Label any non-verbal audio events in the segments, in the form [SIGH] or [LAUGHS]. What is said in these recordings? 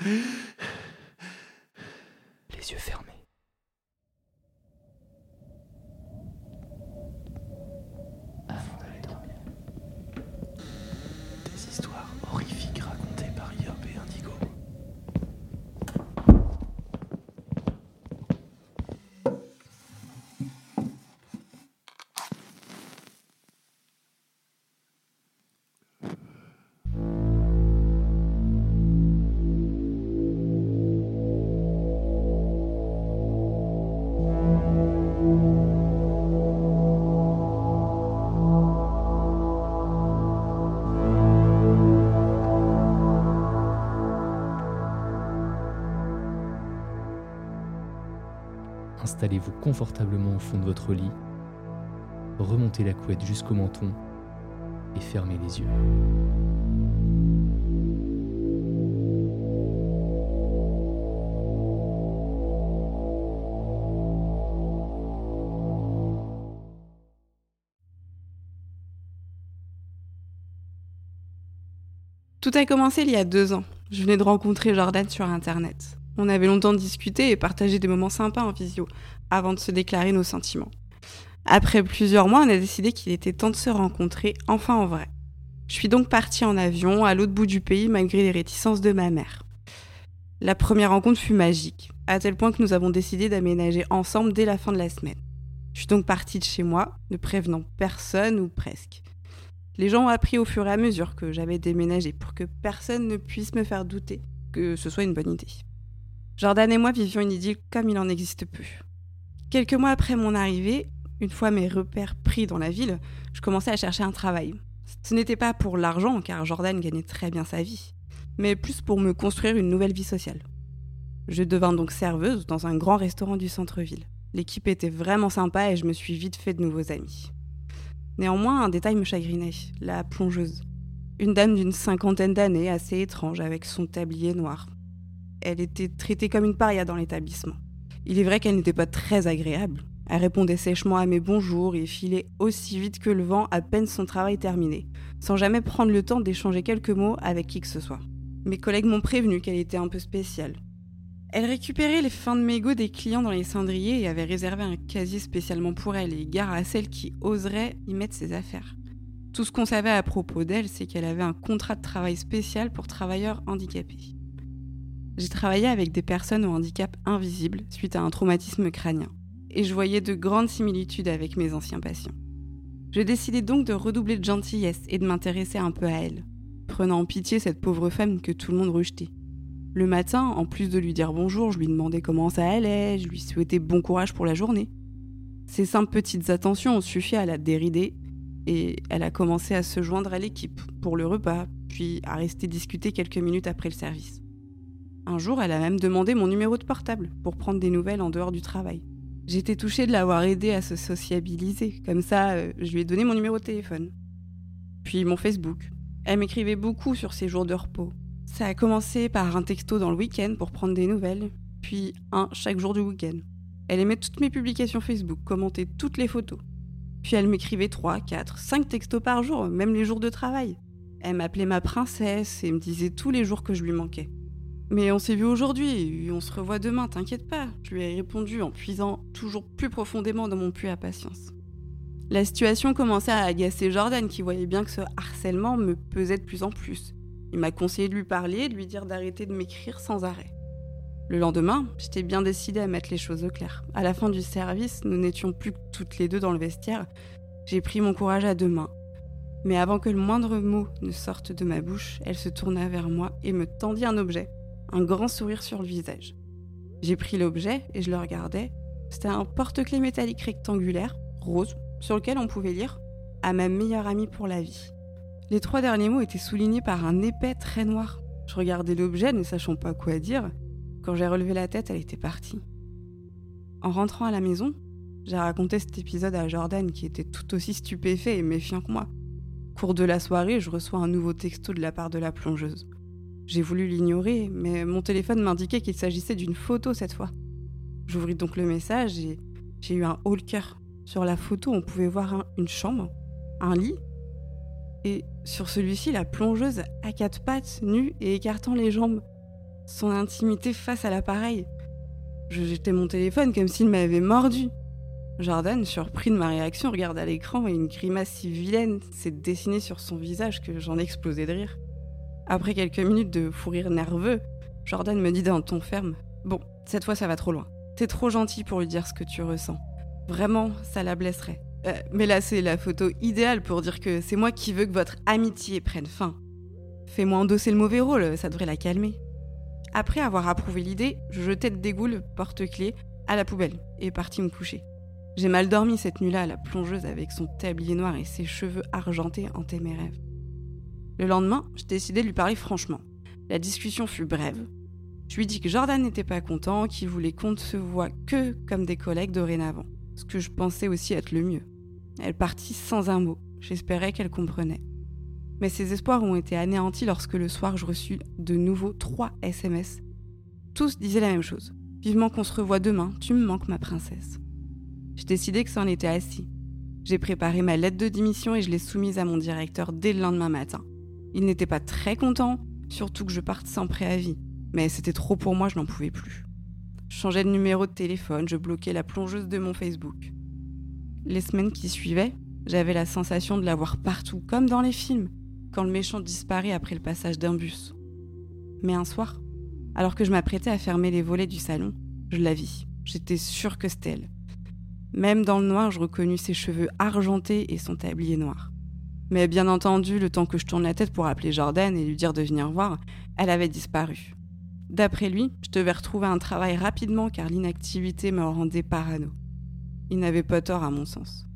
Les yeux fermés. Installez-vous confortablement au fond de votre lit, remontez la couette jusqu'au menton et fermez les yeux. Tout a commencé il y a deux ans. Je venais de rencontrer Jordan sur Internet. On avait longtemps discuté et partagé des moments sympas en visio, avant de se déclarer nos sentiments. Après plusieurs mois, on a décidé qu'il était temps de se rencontrer enfin en vrai. Je suis donc partie en avion à l'autre bout du pays malgré les réticences de ma mère. La première rencontre fut magique, à tel point que nous avons décidé d'aménager ensemble dès la fin de la semaine. Je suis donc partie de chez moi, ne prévenant personne ou presque. Les gens ont appris au fur et à mesure que j'avais déménagé pour que personne ne puisse me faire douter que ce soit une bonne idée. Jordan et moi vivions une idylle comme il en existe peu. Quelques mois après mon arrivée, une fois mes repères pris dans la ville, je commençais à chercher un travail. Ce n'était pas pour l'argent, car Jordan gagnait très bien sa vie, mais plus pour me construire une nouvelle vie sociale. Je devins donc serveuse dans un grand restaurant du centre-ville. L'équipe était vraiment sympa et je me suis vite fait de nouveaux amis. Néanmoins, un détail me chagrinait, la plongeuse. Une dame d'une cinquantaine d'années, assez étrange, avec son tablier noir. Elle était traitée comme une paria dans l'établissement. Il est vrai qu'elle n'était pas très agréable. Elle répondait sèchement à mes bonjours et filait aussi vite que le vent à peine son travail terminé, sans jamais prendre le temps d'échanger quelques mots avec qui que ce soit. Mes collègues m'ont prévenu qu'elle était un peu spéciale. Elle récupérait les fins de mégots des clients dans les cendriers et avait réservé un casier spécialement pour elle et gare à celle qui oserait y mettre ses affaires. Tout ce qu'on savait à propos d'elle, c'est qu'elle avait un contrat de travail spécial pour travailleurs handicapés. J'ai travaillé avec des personnes au handicap invisible suite à un traumatisme crânien, et je voyais de grandes similitudes avec mes anciens patients. Je décidai donc de redoubler de gentillesse et de m'intéresser un peu à elle, prenant en pitié cette pauvre femme que tout le monde rejetait. Le matin, en plus de lui dire bonjour, je lui demandais comment ça allait, je lui souhaitais bon courage pour la journée. Ces simples petites attentions ont suffi à la dérider et elle a commencé à se joindre à l'équipe pour le repas, puis à rester discuter quelques minutes après le service. Un jour, elle a même demandé mon numéro de portable pour prendre des nouvelles en dehors du travail. J'étais touchée de l'avoir aidée à se sociabiliser, comme ça, euh, je lui ai donné mon numéro de téléphone. Puis mon Facebook. Elle m'écrivait beaucoup sur ses jours de repos, ça a commencé par un texto dans le week-end pour prendre des nouvelles, puis un chaque jour du week-end. Elle aimait toutes mes publications Facebook, commentait toutes les photos. Puis elle m'écrivait 3, 4, 5 textos par jour, même les jours de travail. Elle m'appelait ma princesse et me disait tous les jours que je lui manquais. Mais on s'est vu aujourd'hui et on se revoit demain, t'inquiète pas. Je lui ai répondu en puisant toujours plus profondément dans mon puits à patience. La situation commençait à agacer Jordan qui voyait bien que ce harcèlement me pesait de plus en plus. Il m'a conseillé de lui parler de lui dire d'arrêter de m'écrire sans arrêt. Le lendemain, j'étais bien décidée à mettre les choses au clair. À la fin du service, nous n'étions plus que toutes les deux dans le vestiaire. J'ai pris mon courage à deux mains. Mais avant que le moindre mot ne sorte de ma bouche, elle se tourna vers moi et me tendit un objet, un grand sourire sur le visage. J'ai pris l'objet et je le regardais. C'était un porte-clés métallique rectangulaire, rose, sur lequel on pouvait lire À ma meilleure amie pour la vie. Les trois derniers mots étaient soulignés par un épais trait noir. Je regardais l'objet, ne sachant pas quoi dire. Quand j'ai relevé la tête, elle était partie. En rentrant à la maison, j'ai raconté cet épisode à Jordan qui était tout aussi stupéfait et méfiant que moi. Cours de la soirée, je reçois un nouveau texto de la part de la plongeuse. J'ai voulu l'ignorer, mais mon téléphone m'indiquait qu'il s'agissait d'une photo cette fois. J'ouvris donc le message et j'ai eu un haut cœur. Sur la photo, on pouvait voir une chambre, un lit, et sur celui-ci, la plongeuse à quatre pattes, nue et écartant les jambes. Son intimité face à l'appareil. Je jetais mon téléphone comme s'il m'avait mordu. Jordan, surpris de ma réaction, regarde à l'écran et une grimace si vilaine s'est dessinée sur son visage que j'en explosais de rire. Après quelques minutes de fou rire nerveux, Jordan me dit d'un ton ferme Bon, cette fois ça va trop loin. T'es trop gentil pour lui dire ce que tu ressens. Vraiment, ça la blesserait. Euh, mais là, c'est la photo idéale pour dire que c'est moi qui veux que votre amitié prenne fin. Fais-moi endosser le mauvais rôle, ça devrait la calmer. Après avoir approuvé l'idée, je jetais de dégoût le porte-clés à la poubelle et parti me coucher. J'ai mal dormi cette nuit-là, la plongeuse avec son tablier noir et ses cheveux argentés hantaient mes rêves. Le lendemain, je décidé de lui parler franchement. La discussion fut brève. Je lui dis que Jordan n'était pas content, qu'il voulait qu'on ne se voit que comme des collègues dorénavant, ce que je pensais aussi être le mieux. Elle partit sans un mot. J'espérais qu'elle comprenait. Mais ses espoirs ont été anéantis lorsque le soir je reçus de nouveau trois SMS. Tous disaient la même chose. Vivement qu'on se revoie demain, tu me manques ma princesse. J'ai décidé que ça en était assis. J'ai préparé ma lettre de démission et je l'ai soumise à mon directeur dès le lendemain matin. Il n'était pas très content, surtout que je parte sans préavis. Mais c'était trop pour moi, je n'en pouvais plus. Je changeais de numéro de téléphone, je bloquais la plongeuse de mon Facebook. Les semaines qui suivaient, j'avais la sensation de la voir partout, comme dans les films, quand le méchant disparaît après le passage d'un bus. Mais un soir, alors que je m'apprêtais à fermer les volets du salon, je la vis. J'étais sûre que c'était elle. Même dans le noir, je reconnus ses cheveux argentés et son tablier noir. Mais bien entendu, le temps que je tourne la tête pour appeler Jordan et lui dire de venir voir, elle avait disparu. D'après lui, je devais retrouver un travail rapidement car l'inactivité me rendait parano. Il n'avait pas tort à mon sens.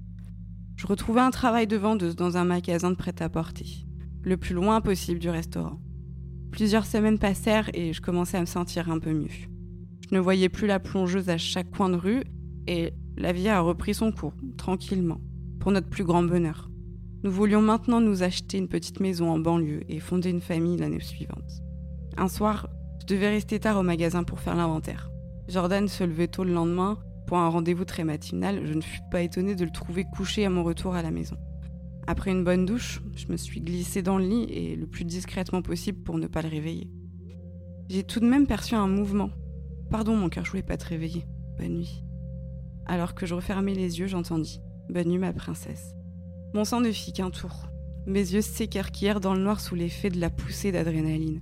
Je retrouvais un travail de vendeuse dans un magasin de prêt-à-porter, le plus loin possible du restaurant. Plusieurs semaines passèrent et je commençais à me sentir un peu mieux. Je ne voyais plus la plongeuse à chaque coin de rue et la vie a repris son cours, tranquillement, pour notre plus grand bonheur. Nous voulions maintenant nous acheter une petite maison en banlieue et fonder une famille l'année suivante. Un soir, je devais rester tard au magasin pour faire l'inventaire. Jordan se levait tôt le lendemain pour un rendez-vous très matinal. Je ne fus pas étonnée de le trouver couché à mon retour à la maison. Après une bonne douche, je me suis glissée dans le lit et le plus discrètement possible pour ne pas le réveiller. J'ai tout de même perçu un mouvement. Pardon mon cœur, je voulais pas te réveiller. Bonne nuit. Alors que je refermais les yeux, j'entendis Bonne nuit ma princesse. Mon sang ne fit qu'un tour. Mes yeux s'écarquillèrent dans le noir sous l'effet de la poussée d'adrénaline.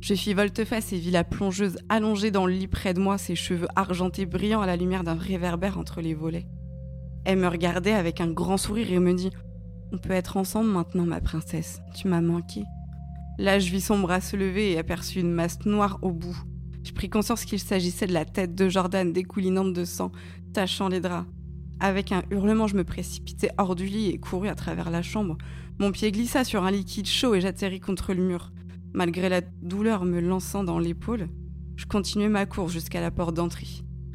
Je fis volte-face et vis la plongeuse allongée dans le lit près de moi, ses cheveux argentés brillants à la lumière d'un réverbère entre les volets. Elle me regardait avec un grand sourire et me dit On peut être ensemble maintenant, ma princesse, tu m'as manqué. Là, je vis son bras se lever et aperçus une masse noire au bout. Je pris conscience qu'il s'agissait de la tête de Jordan découlinante de sang, tachant les draps. Avec un hurlement, je me précipitai hors du lit et courus à travers la chambre. Mon pied glissa sur un liquide chaud et j'atterris contre le mur. Malgré la douleur me lançant dans l'épaule, je continuai ma course jusqu'à la porte d'entrée.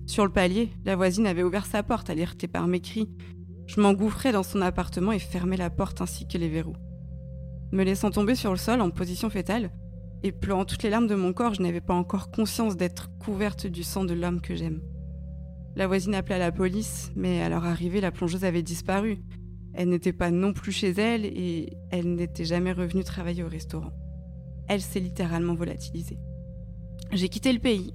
Sur le palier, la voisine avait ouvert sa porte, alertée par mes cris. Je m'engouffrai dans son appartement et fermai la porte ainsi que les verrous. Me laissant tomber sur le sol en position fétale, et pleurant toutes les larmes de mon corps, je n'avais pas encore conscience d'être couverte du sang de l'homme que j'aime. La voisine appela la police, mais à leur arrivée, la plongeuse avait disparu. Elle n'était pas non plus chez elle et elle n'était jamais revenue travailler au restaurant. Elle s'est littéralement volatilisée. J'ai quitté le pays,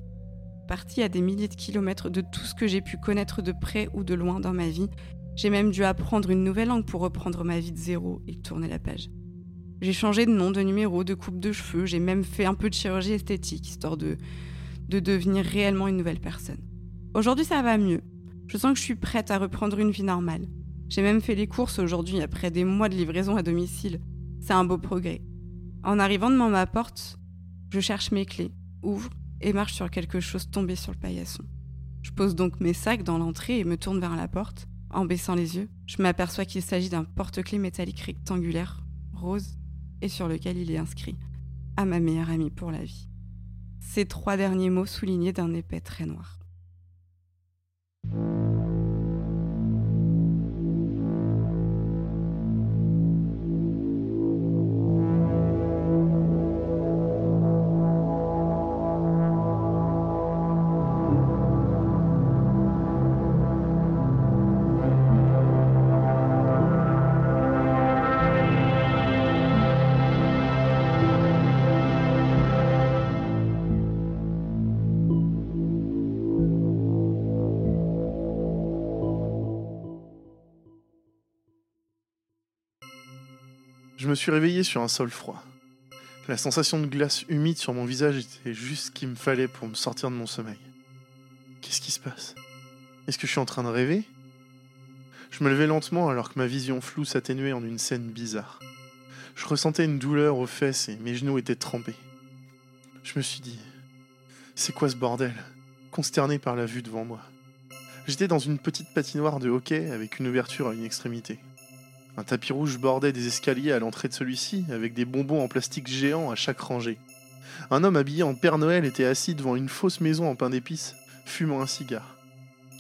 parti à des milliers de kilomètres de tout ce que j'ai pu connaître de près ou de loin dans ma vie. J'ai même dû apprendre une nouvelle langue pour reprendre ma vie de zéro et tourner la page. J'ai changé de nom, de numéro, de coupe de cheveux, j'ai même fait un peu de chirurgie esthétique, histoire de devenir réellement une nouvelle personne. Aujourd'hui, ça va mieux. Je sens que je suis prête à reprendre une vie normale. J'ai même fait les courses aujourd'hui après des mois de livraison à domicile. C'est un beau progrès. En arrivant devant ma porte, je cherche mes clés, ouvre et marche sur quelque chose tombé sur le paillasson. Je pose donc mes sacs dans l'entrée et me tourne vers la porte. En baissant les yeux, je m'aperçois qu'il s'agit d'un porte-clés métallique rectangulaire, rose, et sur lequel il est inscrit À ma meilleure amie pour la vie. Ces trois derniers mots soulignés d'un épais très noir. Thank you. Je me suis réveillé sur un sol froid. La sensation de glace humide sur mon visage était juste ce qu'il me fallait pour me sortir de mon sommeil. Qu'est-ce qui se passe? Est-ce que je suis en train de rêver? Je me levais lentement alors que ma vision floue s'atténuait en une scène bizarre. Je ressentais une douleur aux fesses et mes genoux étaient trempés. Je me suis dit, c'est quoi ce bordel? Consterné par la vue devant moi. J'étais dans une petite patinoire de hockey avec une ouverture à une extrémité. Un tapis rouge bordait des escaliers à l'entrée de celui-ci, avec des bonbons en plastique géants à chaque rangée. Un homme habillé en Père Noël était assis devant une fausse maison en pain d'épices, fumant un cigare.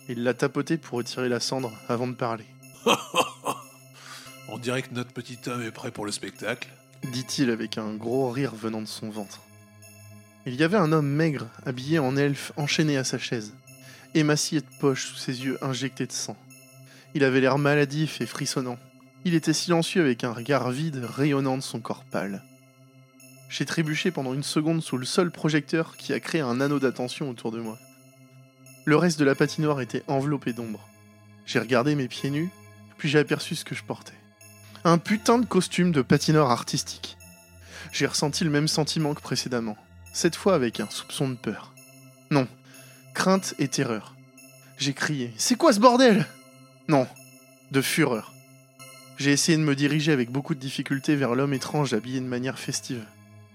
Il l'a tapoté pour retirer la cendre avant de parler. [LAUGHS] On dirait que notre petit homme est prêt pour le spectacle. dit-il avec un gros rire venant de son ventre. Il y avait un homme maigre, habillé en elfe, enchaîné à sa chaise, émacié de poche sous ses yeux injectés de sang. Il avait l'air maladif et frissonnant. Il était silencieux avec un regard vide rayonnant de son corps pâle. J'ai trébuché pendant une seconde sous le seul projecteur qui a créé un anneau d'attention autour de moi. Le reste de la patinoire était enveloppé d'ombre. J'ai regardé mes pieds nus, puis j'ai aperçu ce que je portais. Un putain de costume de patineur artistique. J'ai ressenti le même sentiment que précédemment, cette fois avec un soupçon de peur. Non, crainte et terreur. J'ai crié C'est quoi ce bordel? Non, de fureur. J'ai essayé de me diriger avec beaucoup de difficulté vers l'homme étrange habillé de manière festive.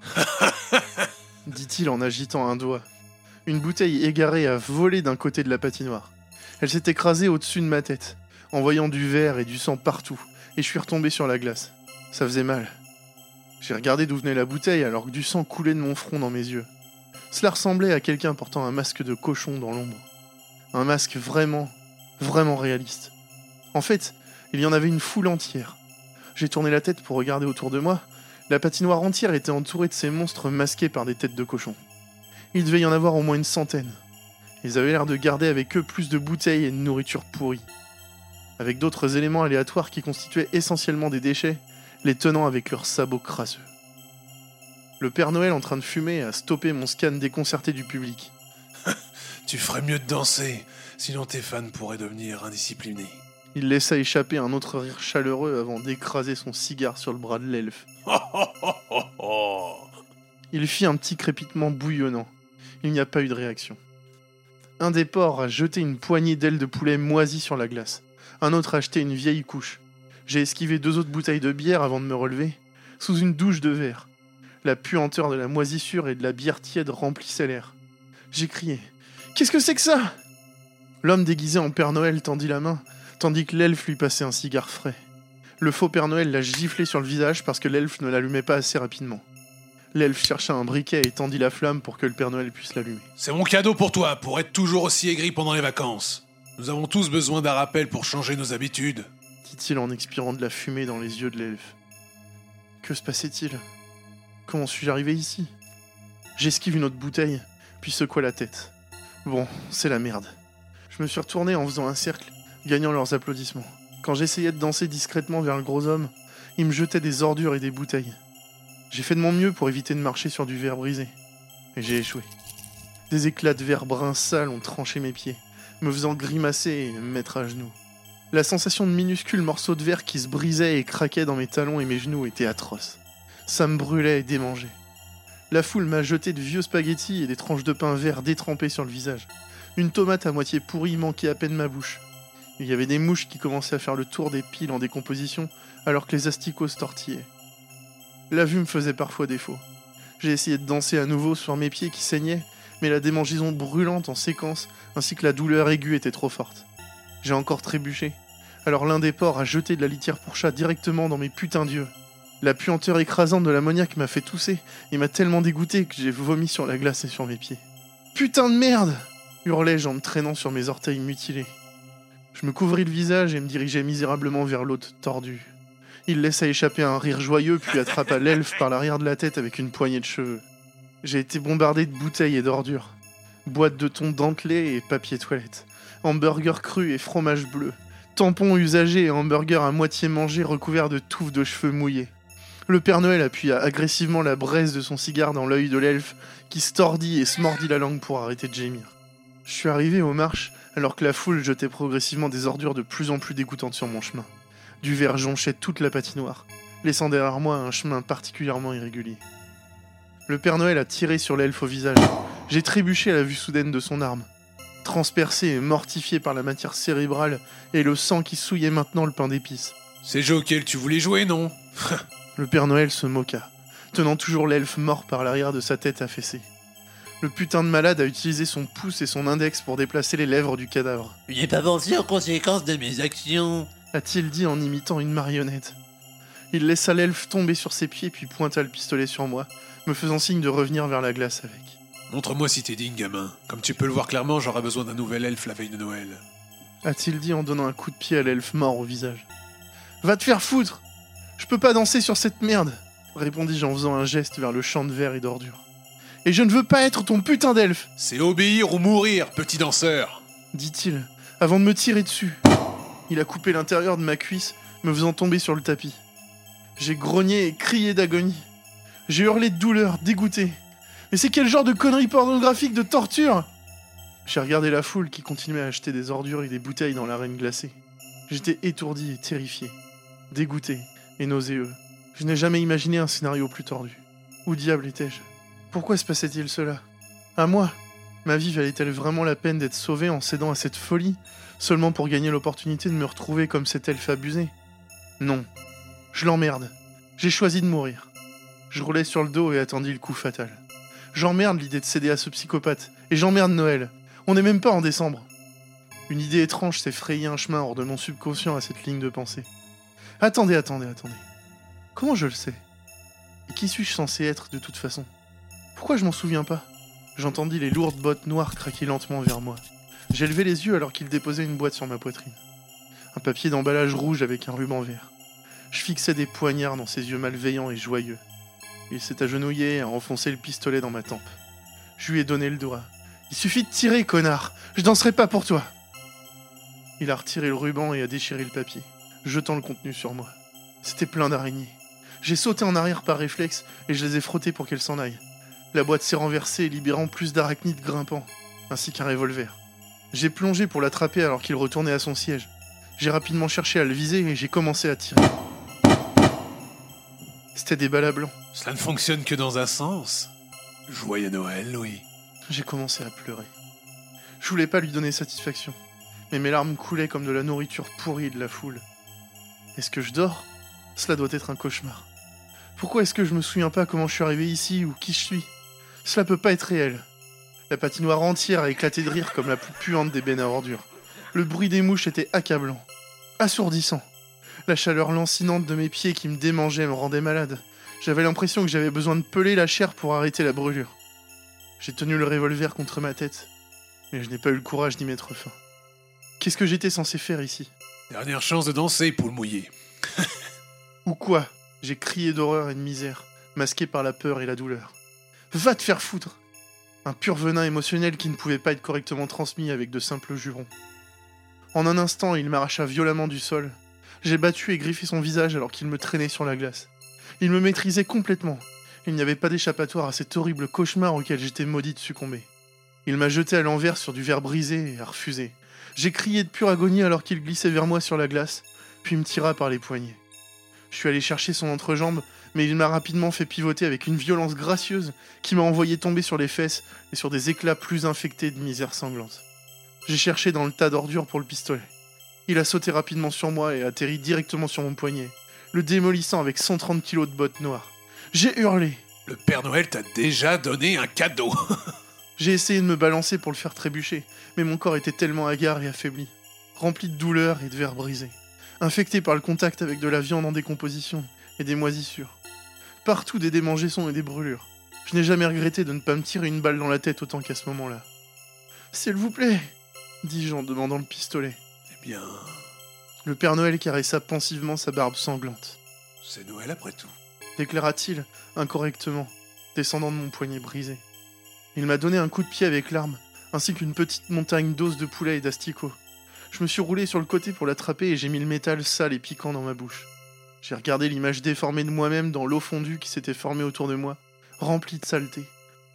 [LAUGHS] dit-il en agitant un doigt. Une bouteille égarée a volé d'un côté de la patinoire. Elle s'est écrasée au-dessus de ma tête, envoyant du verre et du sang partout, et je suis retombé sur la glace. Ça faisait mal. J'ai regardé d'où venait la bouteille alors que du sang coulait de mon front dans mes yeux. Cela ressemblait à quelqu'un portant un masque de cochon dans l'ombre. Un masque vraiment, vraiment réaliste. En fait, il y en avait une foule entière. J'ai tourné la tête pour regarder autour de moi. La patinoire entière était entourée de ces monstres masqués par des têtes de cochon. Il devait y en avoir au moins une centaine. Ils avaient l'air de garder avec eux plus de bouteilles et de nourriture pourrie. Avec d'autres éléments aléatoires qui constituaient essentiellement des déchets, les tenant avec leurs sabots crasseux. Le Père Noël en train de fumer a stoppé mon scan déconcerté du public. [LAUGHS] Tu ferais mieux de danser, sinon tes fans pourraient devenir indisciplinés. Il laissa échapper un autre rire chaleureux avant d'écraser son cigare sur le bras de l'elfe. [LAUGHS] Il fit un petit crépitement bouillonnant. Il n'y a pas eu de réaction. Un des porcs a jeté une poignée d'ailes de poulet moisies sur la glace. Un autre a acheté une vieille couche. J'ai esquivé deux autres bouteilles de bière avant de me relever, sous une douche de verre. La puanteur de la moisissure et de la bière tiède remplissait l'air. J'ai crié Qu'est-ce que c'est que ça? L'homme déguisé en Père Noël tendit la main, tandis que l'elfe lui passait un cigare frais. Le faux Père Noël l'a giflé sur le visage parce que l'elfe ne l'allumait pas assez rapidement. L'elfe chercha un briquet et tendit la flamme pour que le Père Noël puisse l'allumer. C'est mon cadeau pour toi, pour être toujours aussi aigri pendant les vacances. Nous avons tous besoin d'un rappel pour changer nos habitudes. dit-il en expirant de la fumée dans les yeux de l'elfe. Que se passait-il? Comment suis-je arrivé ici? J'esquive une autre bouteille, puis secoua la tête. Bon, c'est la merde. Je me suis retourné en faisant un cercle, gagnant leurs applaudissements. Quand j'essayais de danser discrètement vers le gros homme, il me jetait des ordures et des bouteilles. J'ai fait de mon mieux pour éviter de marcher sur du verre brisé. Et j'ai échoué. Des éclats de verre brun sale ont tranché mes pieds, me faisant grimacer et me mettre à genoux. La sensation de minuscules morceaux de verre qui se brisaient et craquaient dans mes talons et mes genoux était atroce. Ça me brûlait et démangeait. La foule m'a jeté de vieux spaghettis et des tranches de pain vert détrempées sur le visage. Une tomate à moitié pourrie manquait à peine ma bouche. Il y avait des mouches qui commençaient à faire le tour des piles en décomposition alors que les asticots se tortillaient. La vue me faisait parfois défaut. J'ai essayé de danser à nouveau sur mes pieds qui saignaient, mais la démangeaison brûlante en séquence ainsi que la douleur aiguë étaient trop fortes. J'ai encore trébuché. Alors l'un des porcs a jeté de la litière pour chat directement dans mes putains d'yeux. La puanteur écrasante de l'ammoniaque m'a fait tousser et m'a tellement dégoûté que j'ai vomi sur la glace et sur mes pieds. Putain de merde hurlai-je en me traînant sur mes orteils mutilés. Je me couvris le visage et me dirigeai misérablement vers l'hôte tordu. Il laissa échapper un rire joyeux puis attrapa l'elfe par l'arrière de la tête avec une poignée de cheveux. J'ai été bombardé de bouteilles et d'ordures. Boîtes de thon dentelées et papier toilette. Hamburgers crus et fromage bleu. Tampons usagés et hamburgers à moitié mangés recouverts de touffes de cheveux mouillés. Le Père Noël appuya agressivement la braise de son cigare dans l'œil de l'elfe, qui se tordit et se mordit la langue pour arrêter de gémir. Je suis arrivé aux marches alors que la foule jetait progressivement des ordures de plus en plus dégoûtantes sur mon chemin. Du verre jonchait toute la patinoire, laissant derrière moi un chemin particulièrement irrégulier. Le Père Noël a tiré sur l'elfe au visage. J'ai trébuché à la vue soudaine de son arme. Transpercé et mortifié par la matière cérébrale et le sang qui souillait maintenant le pain d'épices. C'est jeu auquel tu voulais jouer, non? [LAUGHS] Le Père Noël se moqua, tenant toujours l'elfe mort par l'arrière de sa tête affaissée. Le putain de malade a utilisé son pouce et son index pour déplacer les lèvres du cadavre, Je n'ai pas pensé aux conséquences de mes actions. a-t-il dit en imitant une marionnette. Il laissa l'elfe tomber sur ses pieds puis pointa le pistolet sur moi, me faisant signe de revenir vers la glace avec. Montre-moi si t'es digne, gamin. Comme tu peux le voir clairement, j'aurai besoin d'un nouvel elfe la veille de Noël. a-t-il dit en donnant un coup de pied à l'elfe mort au visage. Va te faire foutre Je peux pas danser sur cette merde répondis-je en faisant un geste vers le champ de verre et d'ordures. Et je ne veux pas être ton putain d'elfe C'est obéir ou mourir, petit danseur dit-il, avant de me tirer dessus. Il a coupé l'intérieur de ma cuisse, me faisant tomber sur le tapis. J'ai grogné et crié d'agonie. J'ai hurlé de douleur, dégoûté. Mais c'est quel genre de connerie pornographique de torture? J'ai regardé la foule qui continuait à acheter des ordures et des bouteilles dans l'arène glacée. J'étais étourdi et terrifié, dégoûté et nauséeux. Je n'ai jamais imaginé un scénario plus tordu. Où diable étais-je? Pourquoi se passait-il cela? À moi Ma vie valait-elle vraiment la peine d'être sauvée en cédant à cette folie, seulement pour gagner l'opportunité de me retrouver comme cet elfe abusé? Non. Je l'emmerde. J'ai choisi de mourir. Je roulais sur le dos et attendis le coup fatal. J'emmerde l'idée de céder à ce psychopathe, et j'emmerde Noël. On n'est même pas en décembre. Une idée étrange s'est frayé un chemin hors de mon subconscient à cette ligne de pensée. Attendez, attendez, attendez. Comment je le sais? Et qui suis-je censé être de toute façon? Pourquoi je m'en souviens pas J'entendis les lourdes bottes noires craquer lentement vers moi. J'ai levé les yeux alors qu'il déposait une boîte sur ma poitrine. Un papier d'emballage rouge avec un ruban vert. Je fixais des poignards dans ses yeux malveillants et joyeux. Il s'est agenouillé et a enfoncé le pistolet dans ma tempe. Je lui ai donné le doigt. Il suffit de tirer, connard Je danserai pas pour toi Il a retiré le ruban et a déchiré le papier, jetant le contenu sur moi. C'était plein d'araignées. J'ai sauté en arrière par réflexe et je les ai frottées pour qu'elles s'en aillent. La boîte s'est renversée, libérant plus d'arachnides grimpants, ainsi qu'un revolver. J'ai plongé pour l'attraper alors qu'il retournait à son siège. J'ai rapidement cherché à le viser et j'ai commencé à tirer. C'était des balles à blanc. Cela ne fonctionne que dans un sens. Joyeux Noël, Louis. J'ai commencé à pleurer. Je voulais pas lui donner satisfaction, mais mes larmes coulaient comme de la nourriture pourrie de la foule. Est-ce que je dors? Cela doit être un cauchemar. Pourquoi est-ce que je me souviens pas comment je suis arrivé ici ou qui je suis? Cela peut pas être réel. La patinoire entière a éclaté de rire comme la plus puante des bennes à ordures. Le bruit des mouches était accablant, assourdissant. La chaleur lancinante de mes pieds qui me démangeait me rendait malade. J'avais l'impression que j'avais besoin de peler la chair pour arrêter la brûlure. J'ai tenu le revolver contre ma tête, mais je n'ai pas eu le courage d'y mettre fin. Qu'est-ce que j'étais censé faire ici? Dernière chance de danser, poule mouillée. Ou quoi? J'ai crié d'horreur et de misère, masqué par la peur et la douleur. Va te faire foutre Un pur venin émotionnel qui ne pouvait pas être correctement transmis avec de simples jurons. En un instant, il m'arracha violemment du sol. J'ai battu et griffé son visage alors qu'il me traînait sur la glace. Il me maîtrisait complètement. Il n'y avait pas d'échappatoire à cet horrible cauchemar auquel j'étais maudit de succomber. Il m'a jeté à l'envers sur du verre brisé et a refusé. J'ai crié de pure agonie alors qu'il glissait vers moi sur la glace, puis me tira par les poignets. Je suis allé chercher son entrejambe, mais il m'a rapidement fait pivoter avec une violence gracieuse qui m'a envoyé tomber sur les fesses et sur des éclats plus infectés de misère sanglante. J'ai cherché dans le tas d'ordures pour le pistolet. Il a sauté rapidement sur moi et atterri directement sur mon poignet, le démolissant avec 130 kilos de bottes noires. J'ai hurlé. Le Père Noël t'a déjà donné un cadeau. [LAUGHS] J'ai essayé de me balancer pour le faire trébucher, mais mon corps était tellement hagard et affaibli, rempli de douleur et de verres brisés. Infecté par le contact avec de la viande en décomposition, et des moisissures. Partout des démangeaisons et des brûlures. Je n'ai jamais regretté de ne pas me tirer une balle dans la tête autant qu'à ce moment-là. S'il vous plaît, dis-je en demandant le pistolet. Eh bien, Le Père Noël caressa pensivement sa barbe sanglante. c'est Noël après tout. déclara-t-il incorrectement, descendant de mon poignet brisé. Il m'a donné un coup de pied avec l'arme, ainsi qu'une petite montagne d'os de poulet et d'asticots. Je me suis roulé sur le côté pour l'attraper et j'ai mis le métal sale et piquant dans ma bouche. J'ai regardé l'image déformée de moi-même dans l'eau fondue qui s'était formée autour de moi, remplie de saleté,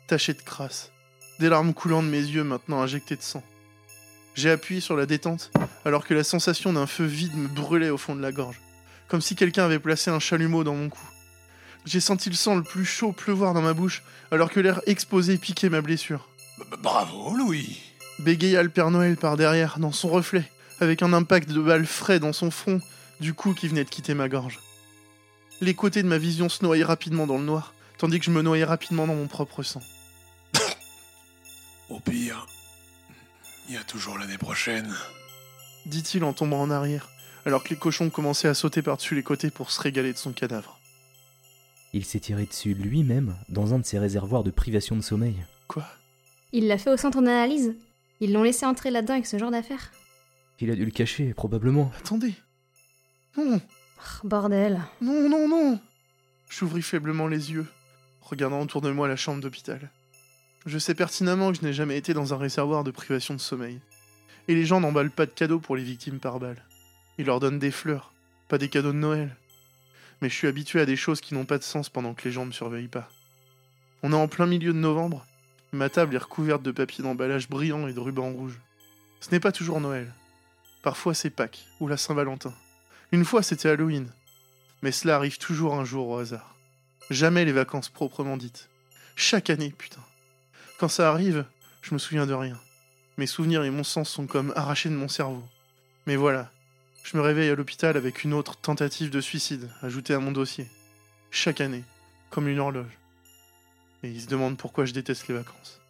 tachée de crasse, des larmes coulant de mes yeux maintenant injectées de sang. J'ai appuyé sur la détente alors que la sensation d'un feu vide me brûlait au fond de la gorge, comme si quelqu'un avait placé un chalumeau dans mon cou. J'ai senti le sang le plus chaud pleuvoir dans ma bouche alors que l'air exposé piquait ma blessure. Bravo, Louis. Bégaya le Père Noël par derrière, dans son reflet, avec un impact de balle frais dans son front du coup qui venait de quitter ma gorge. Les côtés de ma vision se noyaient rapidement dans le noir, tandis que je me noyais rapidement dans mon propre sang. Au pire, il y a toujours l'année prochaine. Dit-il en tombant en arrière, alors que les cochons commençaient à sauter par-dessus les côtés pour se régaler de son cadavre. Il s'est tiré dessus lui-même dans un de ses réservoirs de privation de sommeil. Quoi? Il l'a fait au centre d'analyse Ils l'ont laissé entrer là-dedans avec ce genre d'affaires Il a dû le cacher, probablement. Attendez Non Oh, Bordel. Non, non, non J'ouvris faiblement les yeux, regardant autour de moi la chambre d'hôpital. Je sais pertinemment que je n'ai jamais été dans un réservoir de privation de sommeil. Et les gens n'emballent pas de cadeaux pour les victimes par balle. Ils leur donnent des fleurs, pas des cadeaux de Noël. Mais je suis habitué à des choses qui n'ont pas de sens pendant que les gens ne me surveillent pas. On est en plein milieu de novembre. Ma table est recouverte de papier d'emballage brillant et de rubans rouges. Ce n'est pas toujours Noël. Parfois c'est Pâques ou la Saint-Valentin. Une fois c'était Halloween. Mais cela arrive toujours un jour au hasard. Jamais les vacances proprement dites. Chaque année, putain. Quand ça arrive, je me souviens de rien. Mes souvenirs et mon sens sont comme arrachés de mon cerveau. Mais voilà, je me réveille à l'hôpital avec une autre tentative de suicide ajoutée à mon dossier. Chaque année, comme une horloge. Et ils se demandent pourquoi je déteste les vacances.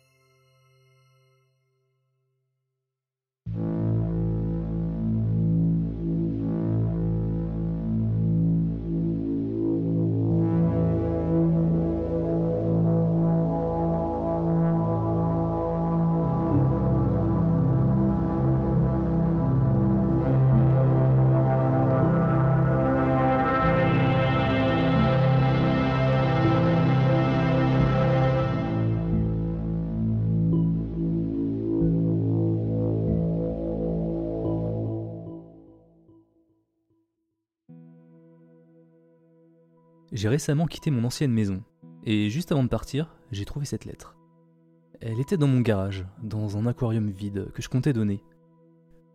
J'ai récemment quitté mon ancienne maison, et juste avant de partir, j'ai trouvé cette lettre. Elle était dans mon garage, dans un aquarium vide que je comptais donner.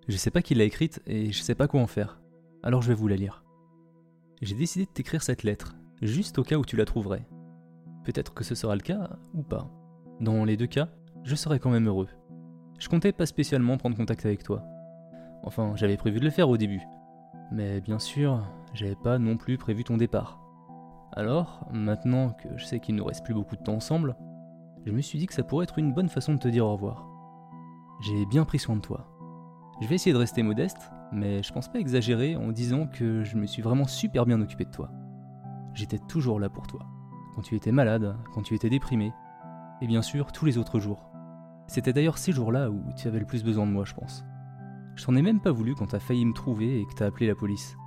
Je sais pas qui l'a écrite et je sais pas quoi en faire, alors je vais vous la lire. J'ai décidé de t'écrire cette lettre, juste au cas où tu la trouverais. Peut-être que ce sera le cas ou pas. Dans les deux cas, je serai quand même heureux. Je comptais pas spécialement prendre contact avec toi. Enfin, j'avais prévu de le faire au début. Mais bien sûr, j'avais pas non plus prévu ton départ. Alors, maintenant que je sais qu'il nous reste plus beaucoup de temps ensemble, je me suis dit que ça pourrait être une bonne façon de te dire au revoir. J'ai bien pris soin de toi. Je vais essayer de rester modeste, mais je pense pas exagérer en disant que je me suis vraiment super bien occupé de toi. J'étais toujours là pour toi. Quand tu étais malade, quand tu étais déprimé, et bien sûr tous les autres jours. C'était d'ailleurs ces jours-là où tu avais le plus besoin de moi, je pense. Je t'en ai même pas voulu quand t'as failli me trouver et que t'as appelé la police.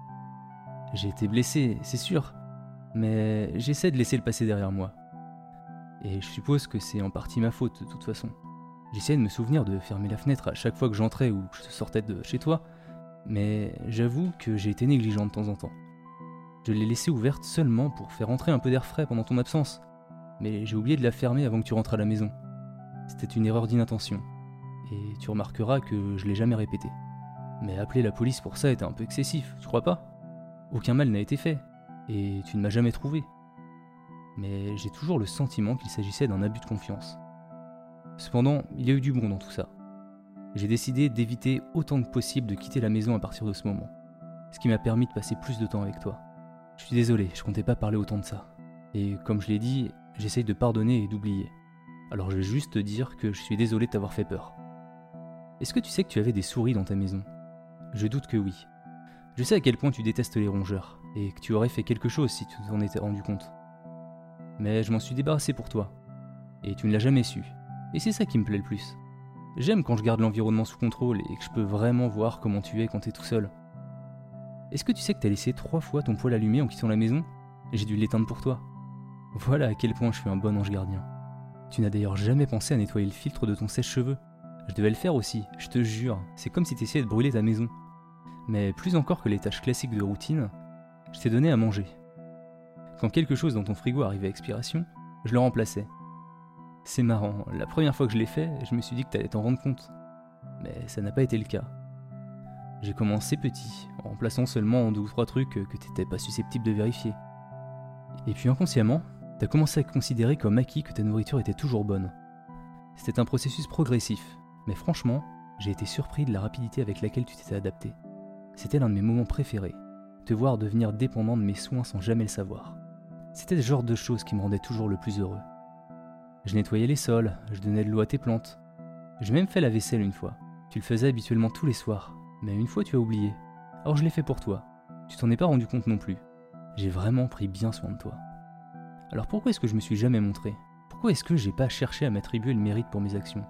J'ai été blessé, c'est sûr, mais j'essaie de laisser le passé derrière moi. Et je suppose que c'est en partie ma faute de toute façon. J'essayais de me souvenir de fermer la fenêtre à chaque fois que j'entrais ou que je sortais de chez toi, mais j'avoue que j'ai été négligent de temps en temps. Je l'ai laissée ouverte seulement pour faire entrer un peu d'air frais pendant ton absence, mais j'ai oublié de la fermer avant que tu rentres à la maison. C'était une erreur d'inattention, et tu remarqueras que je l'ai jamais répété. Mais appeler la police pour ça était un peu excessif, tu crois pas? Aucun mal n'a été fait, et tu ne m'as jamais trouvé. Mais j'ai toujours le sentiment qu'il s'agissait d'un abus de confiance. Cependant, il y a eu du bon dans tout ça. J'ai décidé d'éviter autant que possible de quitter la maison à partir de ce moment, ce qui m'a permis de passer plus de temps avec toi. Je suis désolé, je comptais pas parler autant de ça. Et comme je l'ai dit, j'essaye de pardonner et d'oublier. Alors je vais juste te dire que je suis désolé de t'avoir fait peur. Est-ce que tu sais que tu avais des souris dans ta maison? Je doute que oui. Je sais à quel point tu détestes les rongeurs, et que tu aurais fait quelque chose si tu t'en étais rendu compte. Mais je m'en suis débarrassé pour toi, et tu ne l'as jamais su, et c'est ça qui me plaît le plus. J'aime quand je garde l'environnement sous contrôle et que je peux vraiment voir comment tu es quand t'es tout seul. Est-ce que tu sais que t'as laissé trois fois ton poêle allumé en quittant la maison? J'ai dû l'éteindre pour toi. Voilà à quel point je suis un bon ange gardien. Tu n'as d'ailleurs jamais pensé à nettoyer le filtre de ton sèche-cheveux. Je devais le faire aussi, je te jure, c'est comme si t'essayais de brûler ta maison. Mais plus encore que les tâches classiques de routine, je t'ai donné à manger. Quand quelque chose dans ton frigo arrivait à expiration, je le remplaçais. C'est marrant, la première fois que je l'ai fait, je me suis dit que t'allais t'en rendre compte. Mais ça n'a pas été le cas. J'ai commencé petit, en remplaçant seulement deux ou trois trucs que t'étais pas susceptible de vérifier. Et puis inconsciemment, t'as commencé à considérer comme acquis que ta nourriture était toujours bonne. C'était un processus progressif, mais franchement, j'ai été surpris de la rapidité avec laquelle tu t'étais adapté. C'était l'un de mes moments préférés, te voir devenir dépendant de mes soins sans jamais le savoir. C'était le genre de choses qui me rendaient toujours le plus heureux. Je nettoyais les sols, je donnais de l'eau à tes plantes. J'ai même fait la vaisselle une fois. Tu le faisais habituellement tous les soirs, mais une fois tu as oublié. Alors je l'ai fait pour toi. Tu t'en es pas rendu compte non plus. J'ai vraiment pris bien soin de toi. Alors pourquoi est-ce que je me suis jamais montré? Pourquoi est-ce que j'ai pas cherché à m'attribuer le mérite pour mes actions?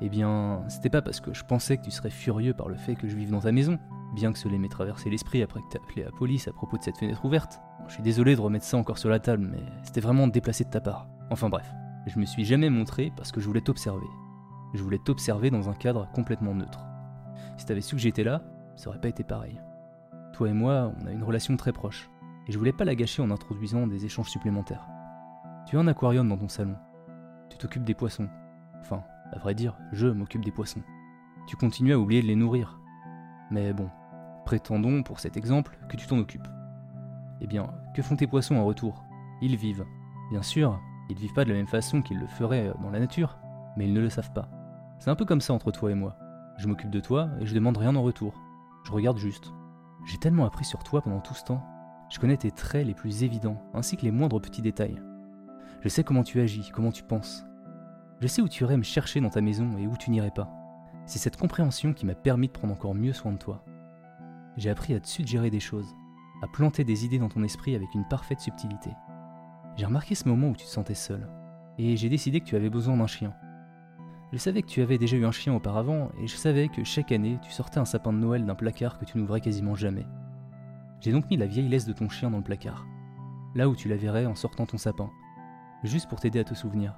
Eh bien, c'était pas parce que je pensais que tu serais furieux par le fait que je vive dans ta maison, bien que cela m'ait traversé l'esprit après que t'aies appelé la police à propos de cette fenêtre ouverte. je suis désolé de remettre ça encore sur la table, mais c'était vraiment déplacé de ta part. Enfin bref, je me suis jamais montré parce que je voulais t'observer. Je voulais t'observer dans un cadre complètement neutre. Si t'avais su que j'étais là, ça aurait pas été pareil. Toi et moi, on a une relation très proche, et je voulais pas la gâcher en introduisant des échanges supplémentaires. Tu as un aquarium dans ton salon. Tu t'occupes des poissons. Enfin, à vrai dire, je m'occupe des poissons. Tu continues à oublier de les nourrir. Mais bon, prétendons pour cet exemple que tu t'en occupes. Eh bien, que font tes poissons en retour? Ils vivent. Bien sûr, ils ne vivent pas de la même façon qu'ils le feraient dans la nature, mais ils ne le savent pas. C'est un peu comme ça entre toi et moi. Je m'occupe de toi et je demande rien en retour. Je regarde juste. J'ai tellement appris sur toi pendant tout ce temps. Je connais tes traits les plus évidents, ainsi que les moindres petits détails. Je sais comment tu agis, comment tu penses. Je sais où tu irais me chercher dans ta maison et où tu n'irais pas. C'est cette compréhension qui m'a permis de prendre encore mieux soin de toi. J'ai appris à te suggérer des choses, à planter des idées dans ton esprit avec une parfaite subtilité. J'ai remarqué ce moment où tu te sentais seul, et j'ai décidé que tu avais besoin d'un chien. Je savais que tu avais déjà eu un chien auparavant, et je savais que chaque année, tu sortais un sapin de Noël d'un placard que tu n'ouvrais quasiment jamais. J'ai donc mis la vieille laisse de ton chien dans le placard, là où tu la verrais en sortant ton sapin, juste pour t'aider à te souvenir.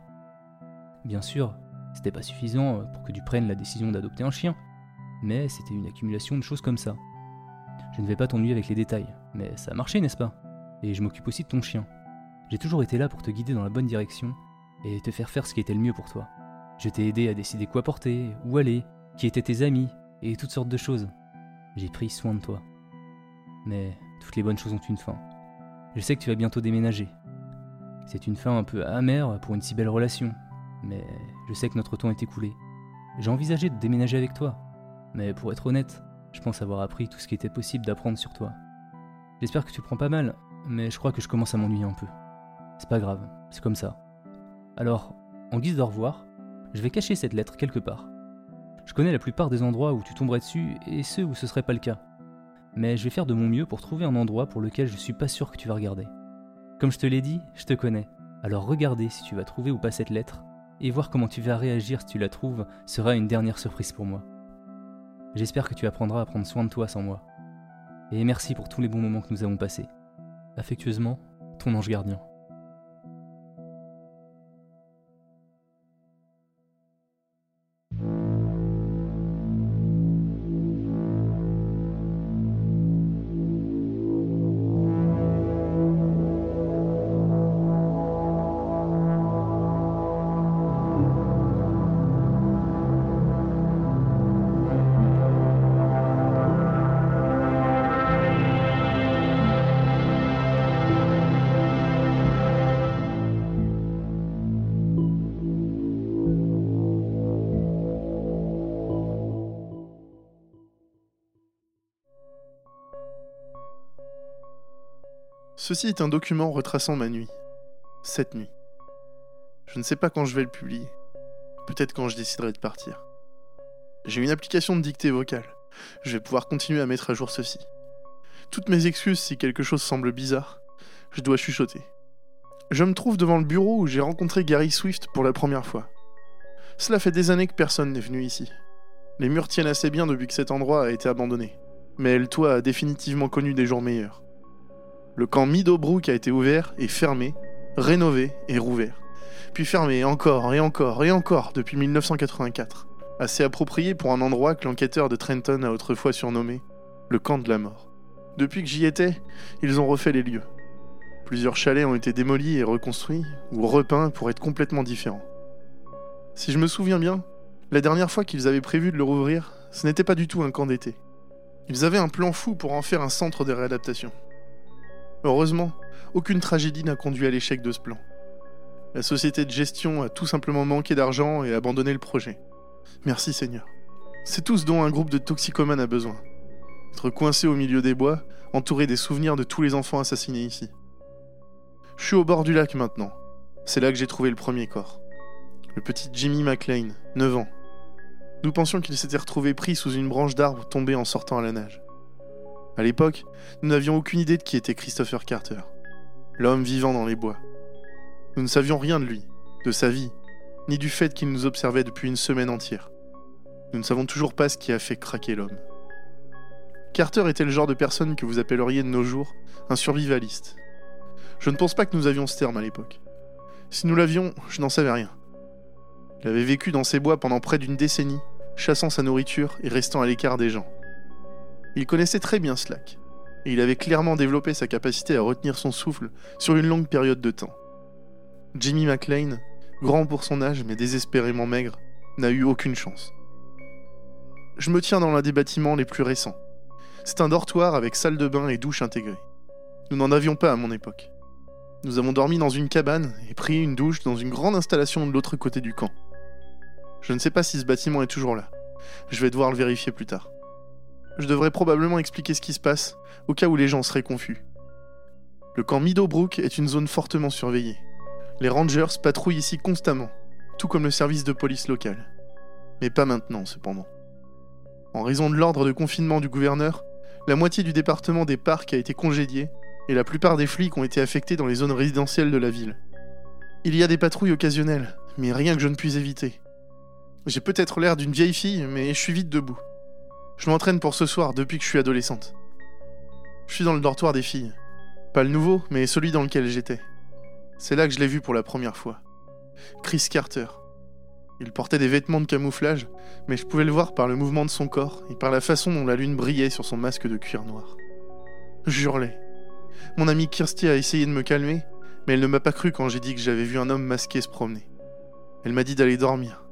Bien sûr, c'était pas suffisant pour que tu prennes la décision d'adopter un chien, mais c'était une accumulation de choses comme ça. Je ne vais pas t'ennuyer avec les détails, mais ça a marché, n'est-ce pas? Et je m'occupe aussi de ton chien. J'ai toujours été là pour te guider dans la bonne direction et te faire faire ce qui était le mieux pour toi. Je t'ai aidé à décider quoi porter, où aller, qui étaient tes amis, et toutes sortes de choses. J'ai pris soin de toi. Mais toutes les bonnes choses ont une fin. Je sais que tu vas bientôt déménager. C'est une fin un peu amère pour une si belle relation, mais je sais que notre temps est écoulé. J'ai envisagé de déménager avec toi, mais pour être honnête, je pense avoir appris tout ce qui était possible d'apprendre sur toi. J'espère que tu prends pas mal, mais je crois que je commence à m'ennuyer un peu. C'est pas grave, c'est comme ça. Alors, en guise de revoir, je vais cacher cette lettre quelque part. Je connais la plupart des endroits où tu tomberais dessus et ceux où ce serait pas le cas. Mais je vais faire de mon mieux pour trouver un endroit pour lequel je suis pas sûr que tu vas regarder. Comme je te l'ai dit, je te connais. Alors regardez si tu vas trouver ou pas cette lettre, et voir comment tu vas réagir si tu la trouves sera une dernière surprise pour moi. J'espère que tu apprendras à prendre soin de toi sans moi. Et merci pour tous les bons moments que nous avons passés. Affectueusement, ton ange gardien. Ceci est un document retraçant ma nuit. Cette nuit. Je ne sais pas quand je vais le publier. Peut-être quand je déciderai de partir. J'ai une application de dictée vocale. Je vais pouvoir continuer à mettre à jour ceci. Toutes mes excuses si quelque chose semble bizarre. Je dois chuchoter. Je me trouve devant le bureau où j'ai rencontré Gary Swift pour la première fois. Cela fait des années que personne n'est venu ici. Les murs tiennent assez bien depuis que cet endroit a été abandonné. Mais le toit a définitivement connu des jours meilleurs. Le camp Meadowbrook a été ouvert et fermé, rénové et rouvert. Puis fermé encore et encore et encore depuis 1984. Assez approprié pour un endroit que l'enquêteur de Trenton a autrefois surnommé le camp de la mort. Depuis que j'y étais, ils ont refait les lieux. Plusieurs chalets ont été démolis et reconstruits, ou repeints pour être complètement différents. Si je me souviens bien, la dernière fois qu'ils avaient prévu de le rouvrir, ce n'était pas du tout un camp d'été. Ils avaient un plan fou pour en faire un centre de réadaptation. Heureusement, aucune tragédie n'a conduit à l'échec de ce plan. La société de gestion a tout simplement manqué d'argent et abandonné le projet. Merci Seigneur. C'est tout ce dont un groupe de toxicomanes a besoin. Être coincé au milieu des bois, entouré des souvenirs de tous les enfants assassinés ici. Je suis au bord du lac maintenant. C'est là que j'ai trouvé le premier corps. Le petit Jimmy McLean, 9 ans. Nous pensions qu'il s'était retrouvé pris sous une branche d'arbre tombée en sortant à la nage. À l'époque, nous n'avions aucune idée de qui était Christopher Carter, l'homme vivant dans les bois. Nous ne savions rien de lui, de sa vie, ni du fait qu'il nous observait depuis une semaine entière. Nous ne savons toujours pas ce qui a fait craquer l'homme. Carter était le genre de personne que vous appelleriez de nos jours un survivaliste. Je ne pense pas que nous avions ce terme à l'époque. Si nous l'avions, je n'en savais rien. Il avait vécu dans ces bois pendant près d'une décennie, chassant sa nourriture et restant à l'écart des gens. Il connaissait très bien Slack, et il avait clairement développé sa capacité à retenir son souffle sur une longue période de temps. Jimmy McLean, grand pour son âge mais désespérément maigre, n'a eu aucune chance. Je me tiens dans l'un des bâtiments les plus récents. C'est un dortoir avec salle de bain et douche intégrée. Nous n'en avions pas à mon époque. Nous avons dormi dans une cabane et pris une douche dans une grande installation de l'autre côté du camp. Je ne sais pas si ce bâtiment est toujours là. Je vais devoir le vérifier plus tard. Je devrais probablement expliquer ce qui se passe, au cas où les gens seraient confus. Le camp Meadowbrook est une zone fortement surveillée. Les rangers patrouillent ici constamment, tout comme le service de police local. Mais pas maintenant, cependant. En raison de l'ordre de confinement du gouverneur, la moitié du département des parcs a été congédiée et la plupart des flics ont été affectés dans les zones résidentielles de la ville. Il y a des patrouilles occasionnelles, mais rien que je ne puis éviter. J'ai peut-être l'air d'une vieille fille, mais je suis vite debout. Je m'entraîne pour ce soir depuis que je suis adolescente. Je suis dans le dortoir des filles. Pas le nouveau, mais celui dans lequel j'étais. C'est là que je l'ai vu pour la première fois. Chris Carter. Il portait des vêtements de camouflage, mais je pouvais le voir par le mouvement de son corps et par la façon dont la lune brillait sur son masque de cuir noir. J'hurlais. Mon amie Kirsty a essayé de me calmer, mais elle ne m'a pas cru quand j'ai dit que j'avais vu un homme masqué se promener. Elle m'a dit d'aller dormir.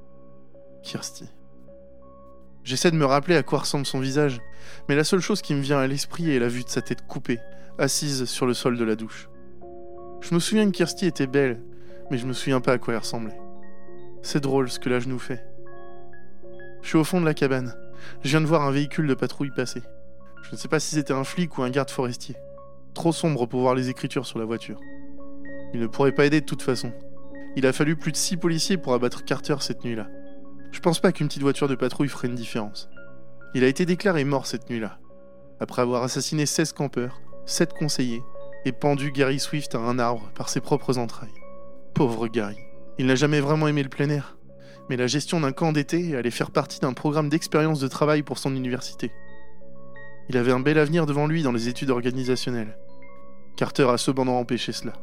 Kirsty. J'essaie de me rappeler à quoi ressemble son visage, mais la seule chose qui me vient à l'esprit est la vue de sa tête coupée, assise sur le sol de la douche. Je me souviens que Kirsty était belle, mais je me souviens pas à quoi elle ressemblait. C'est drôle ce que l'âge nous fait. Je suis au fond de la cabane. Je viens de voir un véhicule de patrouille passer. Je ne sais pas si c'était un flic ou un garde forestier. Trop sombre pour voir les écritures sur la voiture. Il ne pourrait pas aider de toute façon. Il a fallu plus de six policiers pour abattre Carter cette nuit-là. Je pense pas qu'une petite voiture de patrouille ferait une différence. Il a été déclaré mort cette nuit-là, après avoir assassiné 16 campeurs, 7 conseillers, et pendu Gary Swift à un arbre par ses propres entrailles. Pauvre Gary. Il n'a jamais vraiment aimé le plein air, mais la gestion d'un camp d'été allait faire partie d'un programme d'expérience de travail pour son université. Il avait un bel avenir devant lui dans les études organisationnelles. Carter a cependant empêché cela.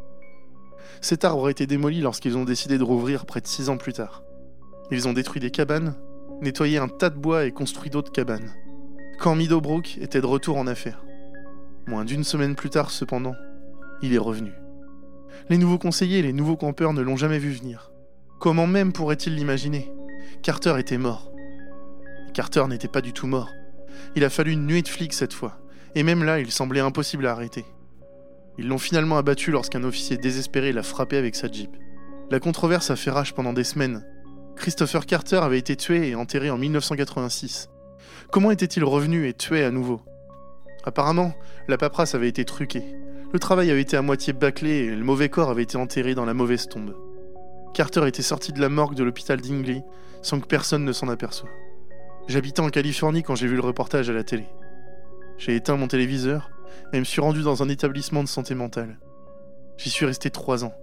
Cet arbre a été démoli lorsqu'ils ont décidé de rouvrir près de six ans plus tard. Ils ont détruit des cabanes, nettoyé un tas de bois et construit d'autres cabanes. Quand Meadowbrook était de retour en affaires. Moins d'une semaine plus tard, cependant, il est revenu. Les nouveaux conseillers et les nouveaux campeurs ne l'ont jamais vu venir. Comment même pourrait-il l'imaginer? Carter était mort. Carter n'était pas du tout mort. Il a fallu une nuée de flics cette fois, et même là, il semblait impossible à arrêter. Ils l'ont finalement abattu lorsqu'un officier désespéré l'a frappé avec sa jeep. La controverse a fait rage pendant des semaines. Christopher Carter avait été tué et enterré en 1986. Comment était-il revenu et tué à nouveau? Apparemment, la paperasse avait été truquée. Le travail avait été à moitié bâclé et le mauvais corps avait été enterré dans la mauvaise tombe. Carter était sorti de la morgue de l'hôpital d'Ingley sans que personne ne s'en aperçoive. J'habitais en Californie quand j'ai vu le reportage à la télé. J'ai éteint mon téléviseur et me suis rendu dans un établissement de santé mentale. J'y suis resté trois ans.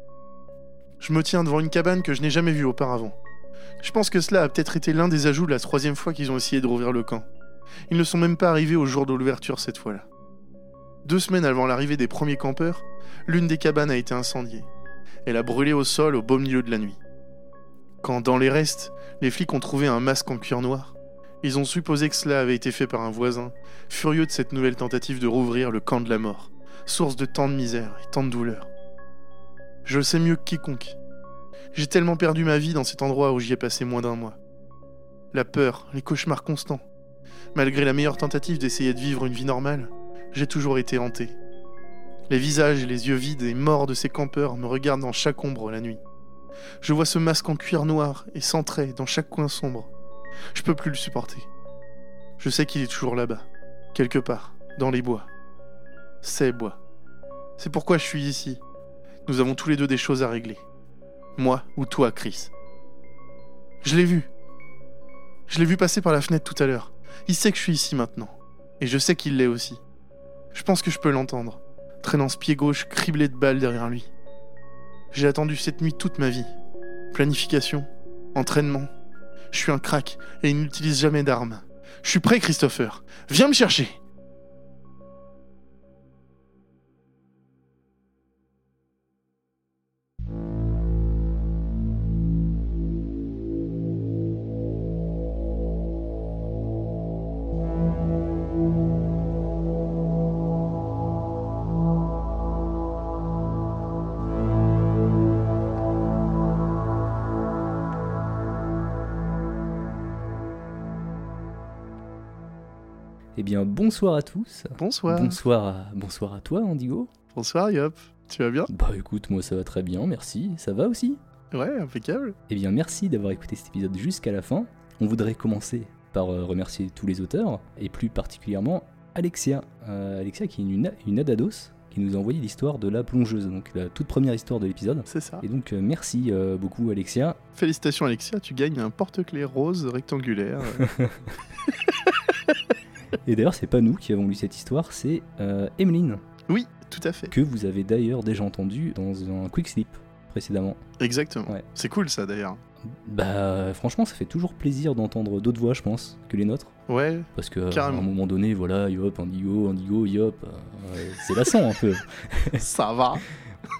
Je me tiens devant une cabane que je n'ai jamais vue auparavant. Je pense que cela a peut-être été l'un des ajouts de la troisième fois qu'ils ont essayé de rouvrir le camp. Ils ne sont même pas arrivés au jour de l'ouverture cette fois-là. Deux semaines avant l'arrivée des premiers campeurs, l'une des cabanes a été incendiée. Elle a brûlé au sol au beau milieu de la nuit. Quand, dans les restes, les flics ont trouvé un masque en cuir noir, ils ont supposé que cela avait été fait par un voisin, furieux de cette nouvelle tentative de rouvrir le camp de la mort, source de tant de misère et tant de douleur. Je le sais mieux que quiconque. J'ai tellement perdu ma vie dans cet endroit où j'y ai passé moins d'un mois. La peur, les cauchemars constants. Malgré la meilleure tentative d'essayer de vivre une vie normale, j'ai toujours été hanté. Les visages et les yeux vides et morts de ces campeurs me regardent dans chaque ombre la nuit. Je vois ce masque en cuir noir et sans traits dans chaque coin sombre. Je peux plus le supporter. Je sais qu'il est toujours là-bas, quelque part, dans les bois. Ces bois. C'est pourquoi je suis ici. Nous avons tous les deux des choses à régler. Moi ou toi, Chris. Je l'ai vu. Je l'ai vu passer par la fenêtre tout à l'heure. Il sait que je suis ici maintenant. Et je sais qu'il l'est aussi. Je pense que je peux l'entendre, traînant ce pied gauche criblé de balles derrière lui. J'ai attendu cette nuit toute ma vie. Planification, entraînement. Je suis un crack et il n'utilise jamais d'armes. Je suis prêt, Christopher. Viens me chercher. Bien, bonsoir à tous. Bonsoir. Bonsoir à, bonsoir à toi, Andigo. Bonsoir, Yop. Tu vas bien? Bah écoute, moi ça va très bien, merci. Ça va aussi? Ouais, impeccable. Eh bien, merci d'avoir écouté cet épisode jusqu'à la fin. On voudrait commencer par euh, remercier tous les auteurs, et plus particulièrement Alexia. Euh, Alexia qui est une, une adados qui nous a envoyé l'histoire de la plongeuse, donc la toute première histoire de l'épisode. C'est ça. Et donc, euh, merci euh, beaucoup, Alexia. Félicitations, Alexia. Tu gagnes un porte-clés rose rectangulaire. [LAUGHS] Et d'ailleurs, c'est pas nous qui avons lu cette histoire, c'est euh, Emeline, oui, tout à fait. que vous avez d'ailleurs déjà entendu dans un quick slip précédemment. Exactement. Ouais. C'est cool, ça, d'ailleurs. Bah, franchement, ça fait toujours plaisir d'entendre d'autres voix, je pense, que les nôtres. Ouais, Parce que à Carrément. un moment donné, voilà, yop, indigo, indigo, yop, euh, c'est lassant un peu. [LAUGHS] ça va.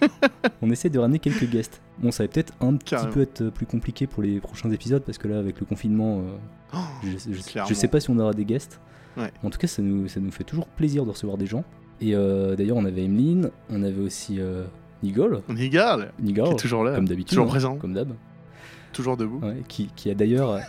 [LAUGHS] On essaie de ramener quelques guests. Bon, ça va peut-être un petit Carrément. peu être plus compliqué pour les prochains épisodes parce que là, avec le confinement, euh, Oh, je, je- je sais pas si on aura des guests. Ouais. En tout cas, ça nous, ça nous fait toujours plaisir de recevoir des gens. Et euh, d'ailleurs, on avait Emeline, on avait aussi euh, Nigol, garde. Nigol, Qui est toujours là. comme d'habitude, Toujours hein, présent. comme d'hab. Toujours debout. Ouais, qui, qui a d'ailleurs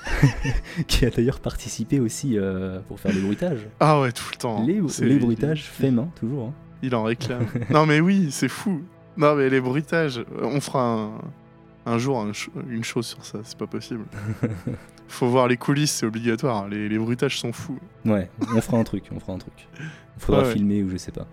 [LAUGHS] qui a d'ailleurs participé aussi euh, pour faire les bruitages. Ah ouais, tout le temps. Les, C'est- les bruitages faits main, toujours. hein. Il en réclame. [LAUGHS] non mais oui, c'est fou. Non mais les bruitages, on fera un, un jour un une chose sur ça, c'est pas possible. [LAUGHS] Faut voir les coulisses, c'est obligatoire. Les, les bruitages sont fous. Ouais, on fera un truc, on fera un truc. Il faudra Ouais, ouais. filmer ou je sais pas.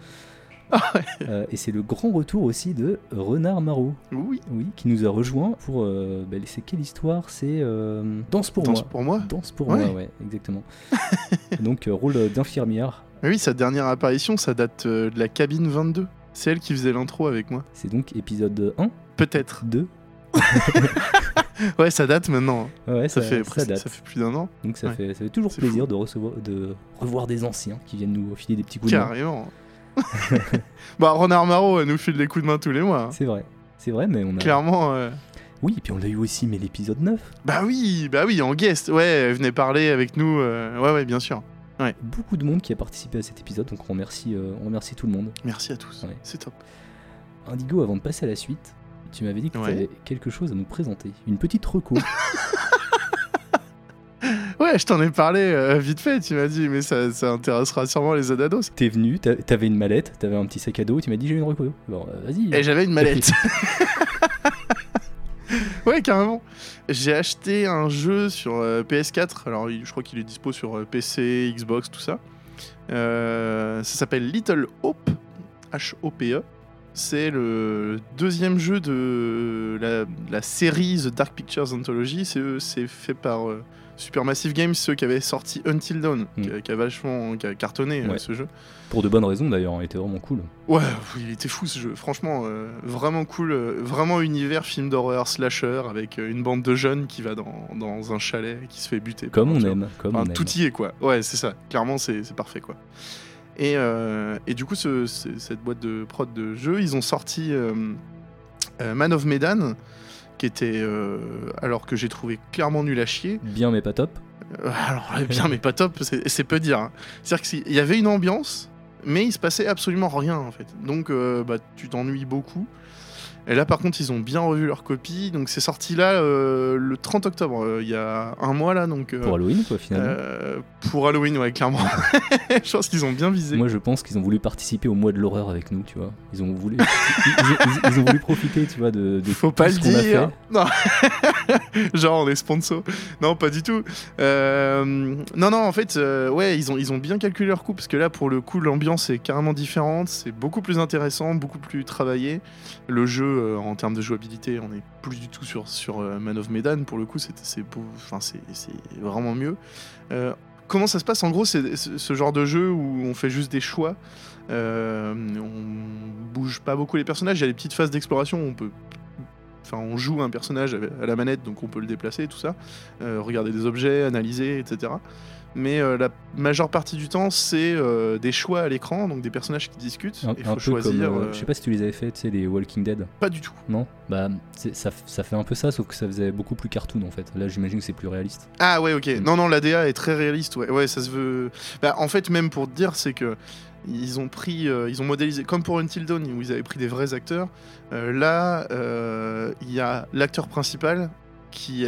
Ah Euh, et c'est le grand retour aussi de Renard Marot, Oui. oui, qui nous a rejoint pour. Euh, bah, c'est quelle histoire? C'est euh, Danse pour Danse moi. pour moi. Danse pour Ouais. moi, ouais, exactement. [LAUGHS] Donc euh, rôle d'infirmière. Oui, sa dernière apparition, ça date de la cabine 22. C'est elle qui faisait l'intro avec moi. C'est donc épisode 1, Peut-être. 2. [LAUGHS] Ouais, ça date maintenant. Ouais, Ça, ça, fait, ça date. ça fait plus d'un an. Donc ça, Ouais. fait, ça fait toujours plaisir de recevoir, de revoir des anciens qui viennent nous filer des petits coups de main. Carrément. [LAUGHS] bah, Renard Marot elle nous file des coups de main tous les mois. hein. C'est vrai, c'est vrai, mais on a. Clairement. euh, Oui, et puis on l'a eu aussi, mais l'épisode 9. Bah oui, bah oui, en guest. Ouais, elle venait parler avec nous. euh, Ouais, ouais, bien sûr. Beaucoup de monde qui a participé à cet épisode, donc on remercie, euh, on remercie tout le monde. Merci à tous. Ouais. C'est top. Indigo, avant de passer à la suite, tu m'avais dit que Ouais. tu avais quelque chose à nous présenter. Une petite reco. [LAUGHS] Ouais, je t'en ai parlé euh, vite fait. Tu m'as dit, mais ça, ça intéressera sûrement les Adados. T'es venu, t'a- t'avais une mallette, t'avais un petit sac à dos, tu m'as dit j'ai une reco. Alors euh, vas-y. Et j'avais une mallette. [LAUGHS] ouais, carrément. J'ai acheté un jeu sur euh, PS4. Alors, je crois qu'il est dispo sur PC, Xbox, tout ça. Ça s'appelle Little Hope. H-O-P-E. C'est le deuxième jeu de la, la série The Dark Pictures Anthology. C'est c'est fait par euh, Supermassive Games, ceux qui avaient sorti Until Dawn, Mm. qui, a, qui a vachement qui a cartonné euh, ce jeu. Pour de bonnes raisons d'ailleurs, il était vraiment cool. Ouais, il était fou ce jeu. Franchement, euh, vraiment cool. euh, vraiment univers film d'horreur slasher avec euh, une bande de jeunes qui va dans, dans un chalet et qui se fait buter. Comme on aime, comme Enfin, on aime. tout y est quoi. Ouais, c'est ça. Clairement, c'est parfait quoi. Et, euh, et du coup, ce- ce- cette boîte de prod de jeu, ils ont sorti euh, euh, Man of Medan, qui était euh, alors que j'ai trouvé clairement nul à chier. Bien mais pas top. Alors bien, mais pas top. C'est peu dire. hein. C'est-à-dire qu'il y avait une ambiance, mais il se passait absolument rien en fait. Donc, bah, tu t'ennuies beaucoup. Et là, par contre, ils ont bien revu leur copie. Donc, c'est sorti là euh, le 30 octobre, euh, il y a un mois là. Donc, euh, Pour Halloween quoi finalement. pour Halloween, ouais, clairement. [LAUGHS] je pense qu'ils ont bien visé. Moi je pense qu'ils ont voulu participer au mois de l'horreur avec nous, tu vois. Ils ont voulu, [LAUGHS] ils, ils- ils ont voulu profiter, tu vois, de, de Faut tout pas ce le qu'on a dire. Non. [LAUGHS] Genre on est sponsor. Non, pas du tout. Non, non, en fait, ouais, ils ont, ils ont bien calculé leur coup parce que là, pour le coup, l'ambiance est carrément différente. C'est beaucoup plus intéressant, beaucoup plus travaillé. Le jeu, euh, en termes de jouabilité, on est plus du tout sur, sur euh, Man of Medan. Pour le coup, c'est enfin, vraiment mieux. Euh, comment ça se passe? En gros, c'est ce genre de jeu où on fait juste des choix. Euh, on bouge pas beaucoup les personnages. Il y a des petites phases d'exploration. où On peut, enfin, on joue un personnage à la manette, donc on peut le déplacer, tout ça. Regarder des objets, analyser, etc. Mais euh, la majeure partie du temps, c'est euh, des choix à l'écran, donc des personnages qui discutent. Il faut choisir. comme, euh, je sais pas si tu les avais fait, tu sais, les Walking Dead. Pas du tout. Non? Bah, ça, ça fait un peu ça, sauf que ça faisait beaucoup plus cartoon en fait. Là, j'imagine que c'est plus réaliste. Ah ouais, ok. Mm. Non, non, l'ADA est très réaliste. Ouais, ouais, ça se veut. Bah, en fait, même pour te dire, c'est que ils ont pris, ils ont modélisé, comme pour Until Dawn où ils avaient pris des vrais acteurs. là, il y a l'acteur principal qui,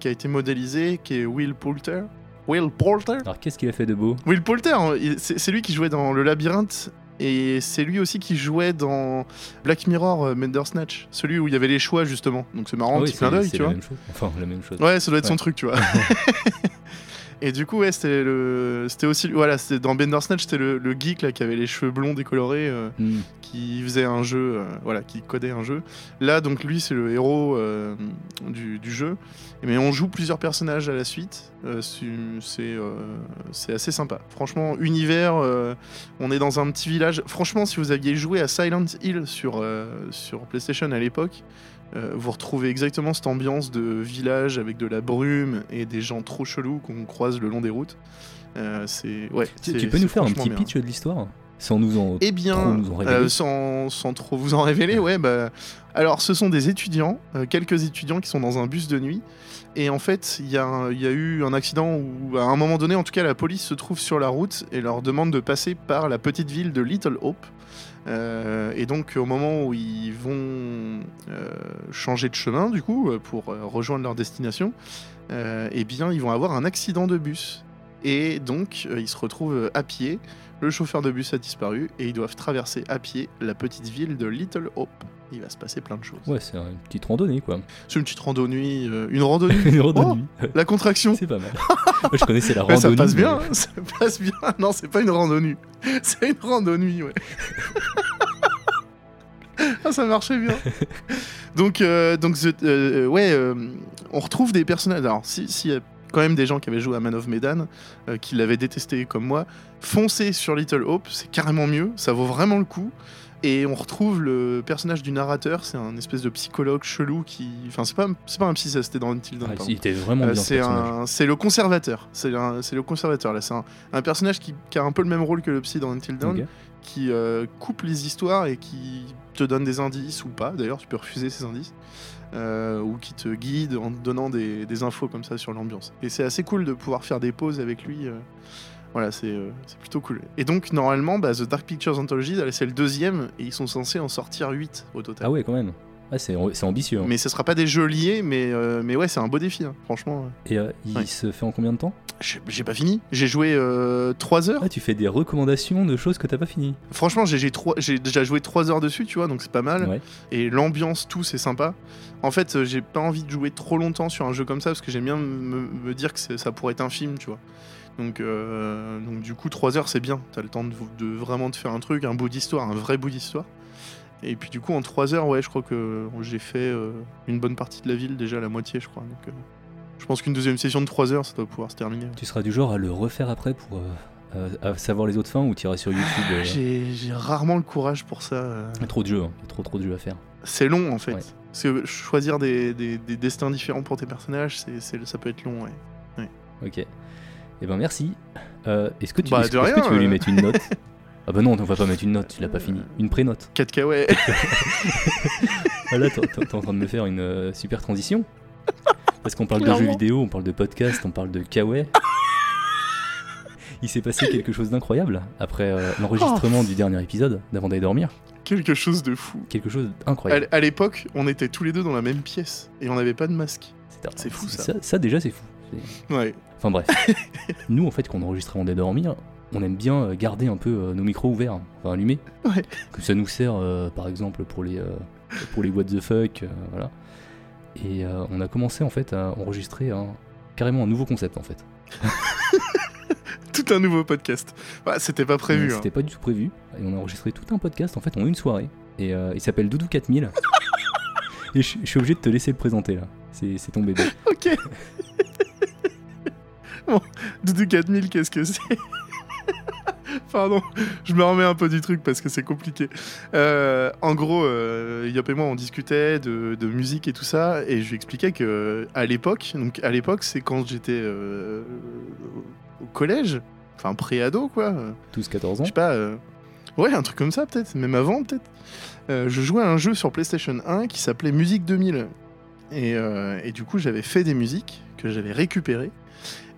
qui a été modélisé, qui est Will Poulter. Will Poulter. Alors, qu'est-ce qu'il a fait de beau? Will Poulter, hein, c'est lui qui jouait dans Le Labyrinthe. Et c'est lui aussi qui jouait dans Black Mirror euh, Bandersnatch, celui où il y avait les choix justement. Donc c'est marrant, Ah oui, petit clin d'œil, tu vois. même chose. Enfin, la même chose. Ouais, ça doit être son truc, tu vois. [LAUGHS] Et du coup, ouais, c'était le, c'était aussi, voilà, c'était dans Bandersnatch, c'était le, le geek là qui avait les cheveux blonds décolorés, euh, Hmm. qui faisait un jeu, euh, voilà, qui codait un jeu. Là, donc lui, c'est le héros euh, du, du jeu. Mais on joue plusieurs personnages à la suite. C'est, c'est, assez sympa. Franchement, univers, on est dans un petit village. Franchement, si vous aviez joué à Silent Hill sur, sur PlayStation à l'époque, euh, vous retrouvez exactement cette ambiance de village avec de la brume et des gens trop chelous qu'on croise le long des routes. Euh, c'est ouais. Tu, peux nous faire un petit bien. pitch de l'histoire Sans nous en. Eh bien, trop nous en révéler. euh, sans, sans trop vous en révéler, ouais, bah, alors ce sont des étudiants, quelques étudiants qui sont dans un bus de nuit, et en fait, il y, y a eu un accident où, à un moment donné, en tout cas, la police se trouve sur la route et leur demande de passer par la petite ville de Little Hope. Euh, et donc, au moment où ils vont euh, changer de chemin, du coup, euh, pour rejoindre leur destination, eh bien, ils vont avoir un accident de bus. Et donc, ils se retrouvent à pied. Le chauffeur de bus a disparu et ils doivent traverser à pied la petite ville de Little Hope. Il va se passer plein de choses. Ouais, c'est une petite randonnée quoi. C'est une petite randonnée, euh, une randonnée. [LAUGHS] une randonnée. La contraction. C'est pas mal. Moi, je connaissais la [LAUGHS] randonnée. ça passe mais- bien, ça passe bien. Non, c'est pas une randonnée. [LAUGHS] C'est une randonnée, ouais. ah, ça marchait bien. donc, euh, donc The- euh, ouais, on retrouve des personnages. Alors, si, a quand même des gens qui avaient joué à Man of Medan, qui l'avaient détesté comme moi, foncez sur Little Hope, c'est carrément mieux, ça vaut vraiment le coup. Et on retrouve le personnage du narrateur, c'est un espèce de psychologue chelou qui. Enfin, c'est pas, c'est pas un psy, ça c'était dans Until Dawn. Ah, il était vraiment Euh, bien. ce c'est personnage. un, c'est le conservateur. C'est un- c'est le conservateur là. C'est un, un personnage qui, qui a un peu le même rôle que le psy dans Until Dawn, qui euh, coupe les histoires et qui te donne des indices ou pas. D'ailleurs, tu peux refuser ces indices. euh, ou qui te guide en te donnant des, des infos comme ça sur l'ambiance. Et c'est assez cool de pouvoir faire des pauses avec lui. Euh. Voilà, c'est euh, plutôt cool. Et donc, normalement, bah, The Dark Pictures Anthology, c'est le deuxième, et ils sont censés en sortir 8 au total. Ah ouais, quand même. Ah, c'est ambitieux. hein. Mais ce sera pas des jeux liés, mais, euh, mais ouais, c'est un beau défi, hein, franchement. Et euh, il Ouais. se fait en combien de temps? J'ai pas fini. J'ai joué 3 heures. Ah, tu fais des recommandations de choses que t'as pas fini. Franchement, j'ai déjà joué 3 heures dessus, tu vois, donc c'est pas mal. Ouais. Et l'ambiance, tout, c'est sympa. En fait, euh, j'ai pas envie de jouer trop longtemps sur un jeu comme ça parce que j'aime bien me, me dire que ça pourrait être un film, tu vois. Donc, euh, donc du coup, 3 heures, c'est bien. T'as le temps de, de vraiment de faire un truc, un bout d'histoire, un vrai bout d'histoire. Et puis du coup, en 3 heures, ouais, je crois que j'ai fait euh, une bonne partie de la ville, déjà la moitié, je crois. Donc, euh, je pense qu'une deuxième session de 3 heures, ça doit pouvoir se terminer. Tu seras du genre à le refaire après pour euh, à- savoir les autres fins ou tu iras sur YouTube euh, J'ai rarement le courage pour ça. euh. Il y a trop de jeux, hein. il y a trop trop de jeux à faire. C'est long en fait. Ouais. Parce que choisir des, des- des destins différents pour tes personnages, c'est ça peut être long, ouais. Ok. Eh ben merci. Euh, est-ce que tu, Bah, est-ce- de est-ce que tu veux lui euh. mettre une note [LAUGHS] Ah bah non, on va pas mettre une note, tu l'as pas fini. Une pré-note. 4K, ouais. [LAUGHS] Ah là, t'es en train de me faire une euh, super transition. Parce qu'on parle de jeux vidéo, on parle de podcast, on parle de kawaii. Il s'est passé quelque chose d'incroyable après euh, l'enregistrement du dernier épisode d'avant d'aller dormir. Quelque chose de fou. Quelque chose d'incroyable. à l'époque, on était tous les deux dans la même pièce et on n'avait pas de masque. C'est- c'est fou, ça. ça. Ça déjà c'est fou. C'est- Ouais. Enfin bref. [LAUGHS] Nous en fait quand on enregistre avant d'aller dormir, on aime bien euh, garder un peu euh, nos micros ouverts, enfin allumés. Ouais. Que ça nous sert euh, par exemple pour les, euh, pour les what the fuck, euh, voilà. Et on a commencé en fait à enregistrer un, carrément un nouveau concept en fait. [LAUGHS] Tout un nouveau podcast. Bah, c'était pas prévu. Hein. C'était pas du tout prévu. Et on a enregistré tout un podcast en fait en une soirée. Et il s'appelle Doudou 4000. [LAUGHS] et je suis obligé de te laisser le présenter là. C'est c'est ton bébé. Ok. Bon, Doudou 4000, qu'est-ce que c'est [LAUGHS] Pardon, je me remets un peu du truc parce que c'est compliqué. Euh, en gros, euh, Yop et moi, on discutait de, de musique et tout ça, et je lui expliquais que à l'époque, donc à l'époque, c'est quand j'étais euh, au collège, enfin pré-ado quoi. Tous 14 ans. Je sais pas. euh, Ouais, un truc comme ça peut-être, même avant peut-être. Je jouais à un jeu sur PlayStation 1 qui s'appelait Musique 2000. Et, euh, et du coup, j'avais fait des musiques que j'avais récupérées.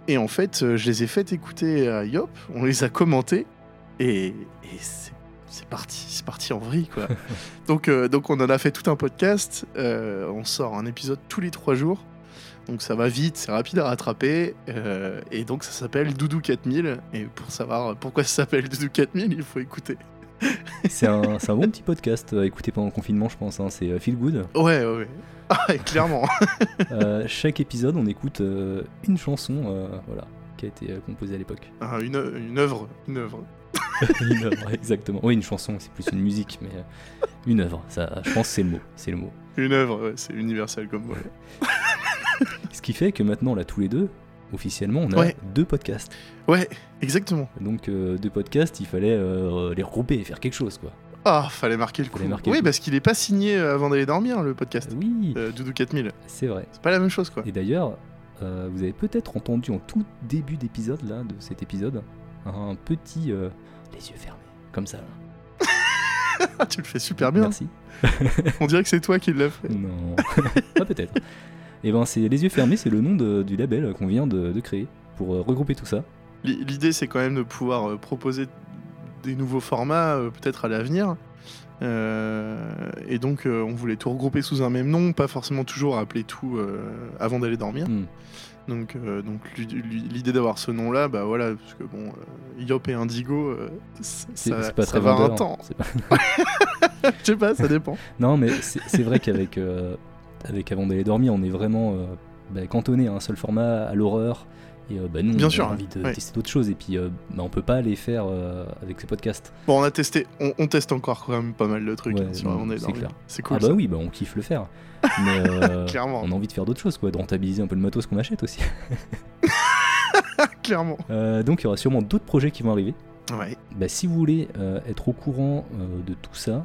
Et en fait, euh, je les ai fait écouter à Yop, on les a commentées. Et, et c'est c'est parti, c'est parti en vrille quoi. [LAUGHS] donc, euh, donc on en a fait tout un podcast. euh, on sort un épisode tous les trois jours. Donc ça va vite, c'est rapide à rattraper. euh, et donc ça s'appelle Doudou 4000. Et pour savoir pourquoi ça s'appelle Doudou 4000, il faut écouter. C'est un, [LAUGHS] un bon petit podcast à écouter pendant le confinement, je pense. hein. C'est Feel Good. Ouais, ouais, ouais. Ah, clairement. [LAUGHS] Euh, chaque épisode, on écoute euh, une chanson euh, voilà, qui a été composée à l'époque. Ah, une, œuvre, une œuvre. une œuvre, [LAUGHS] exactement. Oui, une chanson, c'est plus une musique, mais une œuvre. Ça, je pense que c'est le mot. C'est le mot. Une œuvre, ouais, c'est universel comme mot. [LAUGHS] Ce qui fait que maintenant, là, tous les deux, officiellement, on a Ouais. deux podcasts. Ouais, exactement. Donc, deux podcasts, il fallait les regrouper et faire quelque chose, quoi. Ah, fallait marquer le coup. Marquer le oui, coup. parce qu'il est pas signé euh, avant d'aller dormir, le podcast. Oui, Euh, Doudou 4000. c'est vrai. C'est pas la même chose, quoi. Et d'ailleurs, euh, vous avez peut-être entendu en tout début d'épisode, là, de cet épisode, un petit euh, les yeux fermés, comme ça. là. [LAUGHS] Tu le fais super bien. Merci. [LAUGHS] On dirait que c'est toi qui l'as fait. Non, [LAUGHS] pas peut-être. Et ben, c'est les yeux fermés, c'est le nom de- du label qu'on vient de, de créer pour regrouper tout ça. L'idée, c'est quand même de pouvoir proposer des nouveaux formats, euh, peut-être à l'avenir. Euh, et donc, euh, on voulait tout regrouper sous un même nom, pas forcément toujours appeler tout avant d'aller dormir. Hmm. Donc, euh, donc l'i- l'i- l'idée d'avoir ce nom-là, bah voilà, parce que bon, euh, Yop et Indigo, euh, ça, pas ça très va un vendeur. temps. C'est pas- [LAUGHS] [LAUGHS] Je sais pas, ça dépend. Non, mais c'est vrai qu'avec avec Avant d'aller dormir, on est vraiment bah, cantonné à un seul format, à l'horreur. Et euh, bah, nous, Bien on sûr, a envie de ouais. tester d'autres choses. Et puis, euh, bah, on peut pas les faire euh, avec ces podcasts. Bon, on a testé, on, on teste encore quand même pas mal de trucs Ouais, hein, non, dormir. clair. C'est cool. ah bah ça. oui, bah, on kiffe le faire. [LAUGHS] Mais euh, Clairement. on a envie de faire d'autres choses, quoi, de rentabiliser un peu le matos qu'on achète aussi. [LAUGHS] Clairement. Donc, il y aura sûrement d'autres projets qui vont arriver. Ouais. Bah, si vous voulez être au courant de tout ça,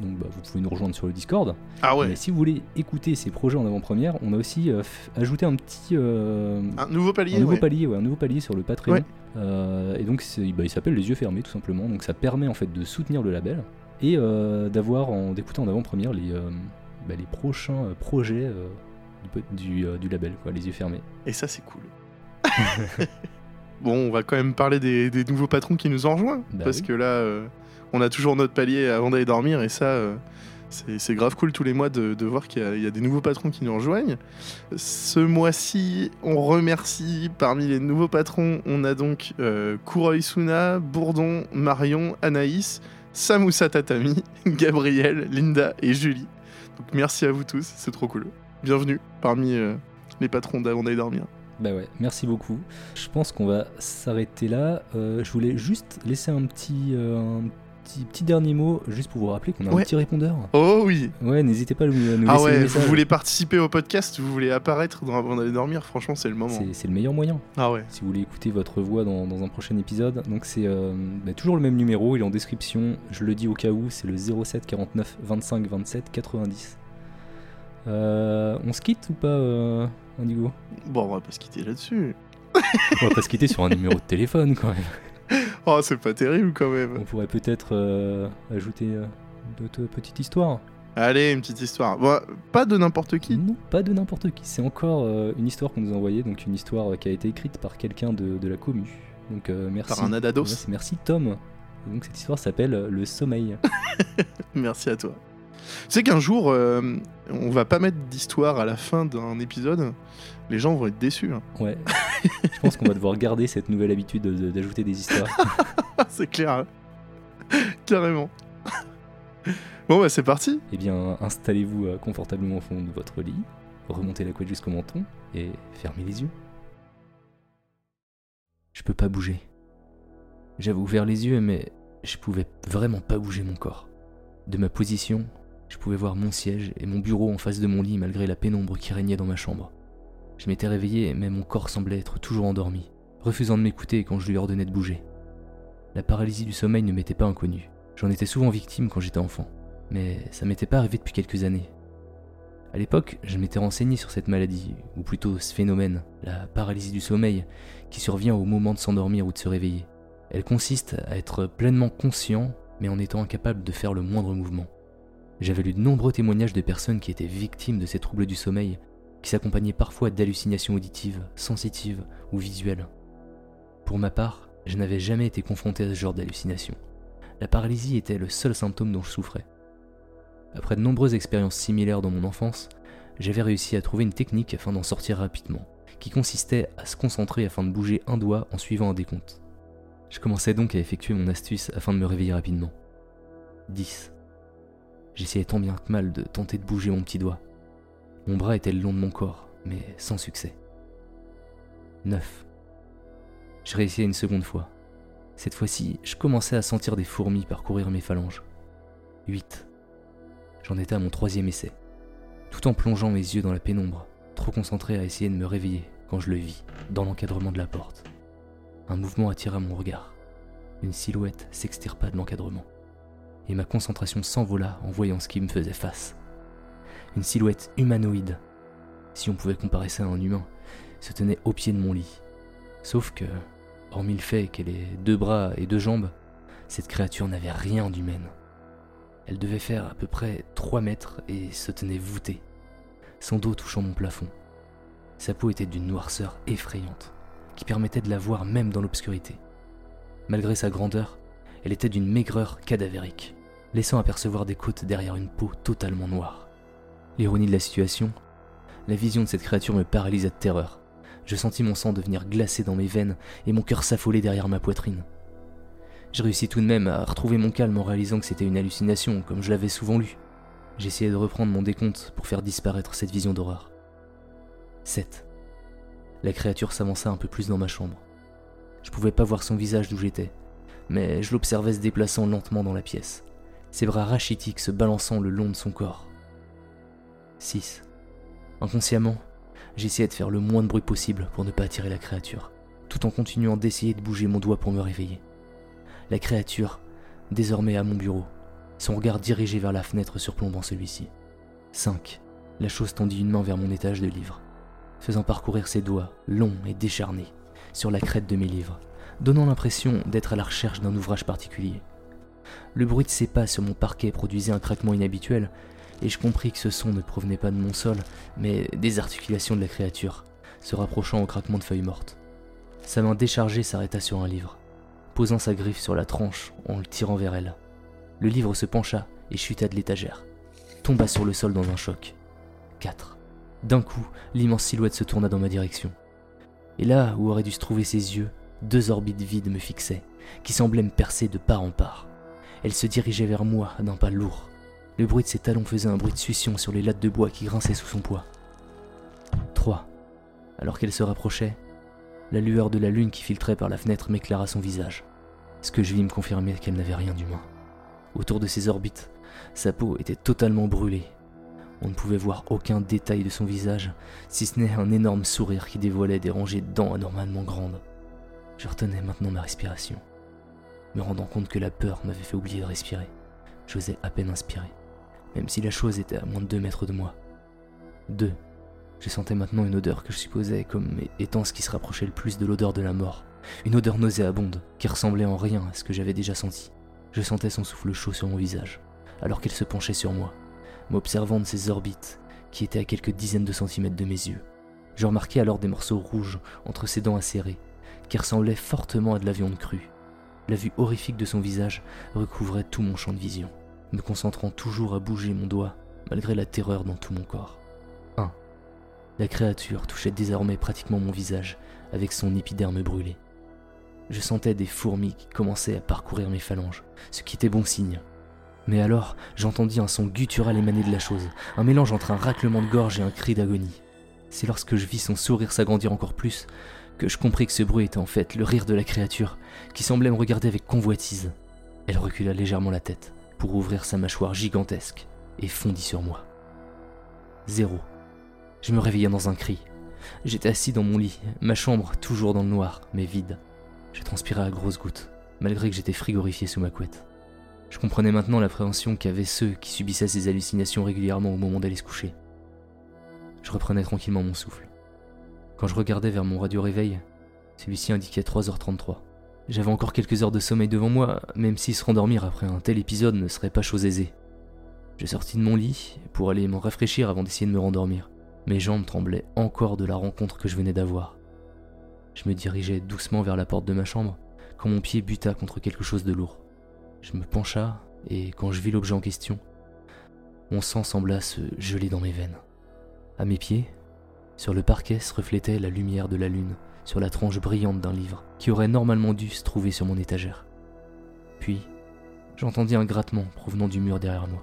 donc, bah, vous pouvez nous rejoindre sur le Discord. Ah ouais. Mais si vous voulez écouter ces projets en avant-première, on a aussi euh, ajouté un petit euh, Un nouveau palier. un nouveau ouais. palier, ouais, un nouveau palier sur le Patreon. Ouais. Euh, et donc bah, il s'appelle les yeux fermés tout simplement. Donc ça permet en fait de soutenir le label et d'avoir en d'écouter en avant-première les bah, les prochains projets du, po- du, du label, quoi, les yeux fermés. Et ça, c'est cool. [LAUGHS] bon, on va quand même parler des, des nouveaux patrons qui nous ont rejoints. Bah parce oui. que là, on a toujours notre palier avant d'aller dormir. Et ça, euh, c'est grave cool tous les mois de, voir qu'il y, a- des nouveaux patrons qui nous rejoignent. Ce mois-ci, on remercie parmi les nouveaux patrons, on a donc euh, Suna, Bourdon, Marion, Anaïs, Samoussa Tatami, [LAUGHS] Gabriel, Linda et Julie. Donc merci à vous tous, c'est trop cool. Bienvenue parmi euh, les patrons d'avant d'aller dormir. Bah ouais, merci beaucoup. Je pense qu'on va s'arrêter là. Euh, je voulais juste laisser un petit, petit, petit dernier mot, juste pour vous rappeler qu'on a Ouais. un petit répondeur. Oh oui Ouais, n'hésitez pas à nous, à nous Ah ouais, vous voulez participer au podcast, vous voulez apparaître dans- avant d'aller dormir, franchement c'est le moment. C'est c'est le meilleur moyen. Ah ouais. Si vous voulez écouter votre voix dans, dans un prochain épisode. Donc c'est euh, bah, toujours le même numéro, il est en description. Je le dis au cas où, c'est le 07 49 25 27 90. Euh, on se quitte ou pas, euh, Indigo? Bon, on va pas se quitter là-dessus. On va pas se quitter sur un numéro de téléphone quand même. [LAUGHS] Oh, c'est pas terrible quand On même. pourrait peut-être euh, ajouter euh, d'autres petites histoires. Allez, une petite histoire. Bon, pas de n'importe qui. Non, pas de n'importe qui. C'est encore euh, une histoire qu'on nous a envoyée, donc une histoire qui a été écrite par quelqu'un de, de la commu. Donc merci. Par un adados. Ouais, c'est merci Tom. Et donc cette histoire s'appelle Le sommeil. [LAUGHS] Merci à toi. Tu sais qu'un jour, on va pas mettre d'histoire à la fin d'un épisode. Les gens vont être déçus. hein. Ouais. Je pense qu'on va devoir garder cette nouvelle habitude de- de- d'ajouter des histoires. [LAUGHS] c'est clair. hein. Carrément. bon, bah c'est parti. Eh bien, installez-vous euh, confortablement au fond de votre lit, remontez la couette jusqu'au menton et fermez les yeux. Je peux pas bouger. J'avais ouvert les yeux, mais je pouvais vraiment pas bouger mon corps. De ma position, je pouvais voir mon siège et mon bureau en face de mon lit malgré la pénombre qui régnait dans ma chambre. Je m'étais réveillé, mais mon corps semblait être toujours endormi, refusant de m'écouter quand je lui ordonnais de bouger. La paralysie du sommeil ne m'était pas inconnue. J'en étais souvent victime quand j'étais enfant mais ça m'était pas arrivé depuis quelques années. À l'époque, je m'étais renseigné sur cette maladie, ou plutôt ce phénomène, la paralysie du sommeil, qui survient au moment de s'endormir ou de se réveiller. Elle consiste à être pleinement conscient, mais en étant incapable de faire le moindre mouvement. J'avais lu de nombreux témoignages de personnes qui étaient victimes de ces troubles du sommeil, qui s'accompagnaient parfois d'hallucinations auditives, sensitives ou visuelles. Pour ma part, je n'avais jamais été confronté à ce genre d'hallucination. La paralysie était le seul symptôme dont je souffrais. Après de nombreuses expériences similaires dans mon enfance, j'avais réussi à trouver une technique afin d'en sortir rapidement, qui consistait à se concentrer afin de bouger un doigt en suivant un décompte. Je commençais donc à effectuer mon astuce afin de me réveiller rapidement. 10. J'essayais tant bien que mal de tenter de bouger mon petit doigt. Mon bras était le long de mon corps, mais sans succès. 9. Je réessayais une seconde fois. Cette fois-ci, je commençais à sentir des fourmis parcourir mes phalanges. 8. J'en étais à mon troisième essai, tout en plongeant mes yeux dans la pénombre, trop concentré à essayer de me réveiller quand je le vis, dans l'encadrement de la porte. Un mouvement attira mon regard. Une silhouette s'extirpa de l'encadrement, et ma concentration s'envola en voyant ce qui me faisait face. Une silhouette humanoïde, si on pouvait comparer ça à un humain, se tenait au pied de mon lit. Sauf que, hormis le fait qu'elle ait deux bras et deux jambes, cette créature n'avait rien d'humaine. Elle devait faire à peu près 3 mètres et se tenait voûtée, son dos touchant mon plafond. Sa peau était d'une noirceur effrayante, qui permettait de la voir même dans l'obscurité. Malgré sa grandeur, elle était d'une maigreur cadavérique, laissant apercevoir des côtes derrière une peau totalement noire. L'ironie de la situation, la vision de cette créature me paralysa de terreur. Je sentis mon sang devenir glacé dans mes veines et mon cœur s'affoler derrière ma poitrine. Je réussis tout de même à retrouver mon calme en réalisant que c'était une hallucination, comme je l'avais souvent lu. J'essayais de reprendre mon décompte pour faire disparaître cette vision d'horreur. 7. La créature s'avança un peu plus dans ma chambre. Je pouvais pas voir son visage d'où j'étais, mais je l'observais se déplaçant lentement dans la pièce, ses bras rachitiques se balançant le long de son corps. 6. Inconsciemment, j'essayais de faire le moins de bruit possible pour ne pas attirer la créature, tout en continuant d'essayer de bouger mon doigt pour me réveiller la créature, désormais à mon bureau, son regard dirigé vers la fenêtre surplombant celui-ci. 5. La chose tendit une main vers mon étage de livres, faisant parcourir ses doigts, longs et décharnés, sur la crête de mes livres, donnant l'impression d'être à la recherche d'un ouvrage particulier. Le bruit de ses pas sur mon parquet produisait un craquement inhabituel, et je compris que ce son ne provenait pas de mon sol, mais des articulations de la créature, se rapprochant au craquement de feuilles mortes. Sa main déchargée s'arrêta sur un livre posant sa griffe sur la tranche en le tirant vers elle. Le livre se pencha et chuta de l'étagère, tomba sur le sol dans un choc. 4. D'un coup, l'immense silhouette se tourna dans ma direction. Et là où auraient dû se trouver ses yeux, deux orbites vides me fixaient, qui semblaient me percer de part en part. Elle se dirigeait vers moi d'un pas lourd. Le bruit de ses talons faisait un bruit de succion sur les lattes de bois qui grinçaient sous son poids. 3. Alors qu'elle se rapprochait, la lueur de la lune qui filtrait par la fenêtre m'éclaira son visage. Ce que je vis me confirmait qu'elle n'avait rien d'humain. autour de ses orbites. Sa peau était totalement brûlée. On ne pouvait voir aucun détail de son visage, si ce n'est un énorme sourire qui dévoilait des rangées de dents anormalement grandes. Je retenais maintenant ma respiration, me rendant compte que la peur m'avait fait oublier de respirer. J'osais à peine inspirer, même si la chose était à moins de deux mètres de moi. Deux. Je sentais maintenant une odeur que je supposais comme étant ce qui se rapprochait le plus de l'odeur de la mort. Une odeur nauséabonde qui ressemblait en rien à ce que j'avais déjà senti. Je sentais son souffle chaud sur mon visage, alors qu'elle se penchait sur moi, m'observant de ses orbites, qui étaient à quelques dizaines de centimètres de mes yeux. Je remarquai alors des morceaux rouges entre ses dents acérées, qui ressemblaient fortement à de la viande crue. La vue horrifique de son visage recouvrait tout mon champ de vision, me concentrant toujours à bouger mon doigt, malgré la terreur dans tout mon corps. 1. La créature touchait désormais pratiquement mon visage, avec son épiderme brûlé. Je sentais des fourmis qui commençaient à parcourir mes phalanges, ce qui était bon signe. Mais alors, j'entendis un son guttural émaner de la chose, un mélange entre un raclement de gorge et un cri d'agonie. C'est lorsque je vis son sourire s'agrandir encore plus que je compris que ce bruit était en fait le rire de la créature, qui semblait me regarder avec convoitise. Elle recula légèrement la tête pour ouvrir sa mâchoire gigantesque et fondit sur moi. Zéro. Je me réveillai dans un cri. J'étais assis dans mon lit, ma chambre toujours dans le noir, mais vide. Je transpirais à grosses gouttes, malgré que j'étais frigorifié sous ma couette. Je comprenais maintenant l'appréhension qu'avaient ceux qui subissaient ces hallucinations régulièrement au moment d'aller se coucher. Je reprenais tranquillement mon souffle. Quand je regardais vers mon radio-réveil, celui-ci indiquait 3h33. J'avais encore quelques heures de sommeil devant moi, même si se rendormir après un tel épisode ne serait pas chose aisée. Je sortis de mon lit pour aller m'en rafraîchir avant d'essayer de me rendormir. Mes jambes tremblaient encore de la rencontre que je venais d'avoir. Je me dirigeais doucement vers la porte de ma chambre quand mon pied buta contre quelque chose de lourd. Je me pencha et quand je vis l'objet en question, mon sang sembla se geler dans mes veines. À mes pieds, sur le parquet se reflétait la lumière de la lune sur la tranche brillante d'un livre qui aurait normalement dû se trouver sur mon étagère. Puis, j'entendis un grattement provenant du mur derrière moi.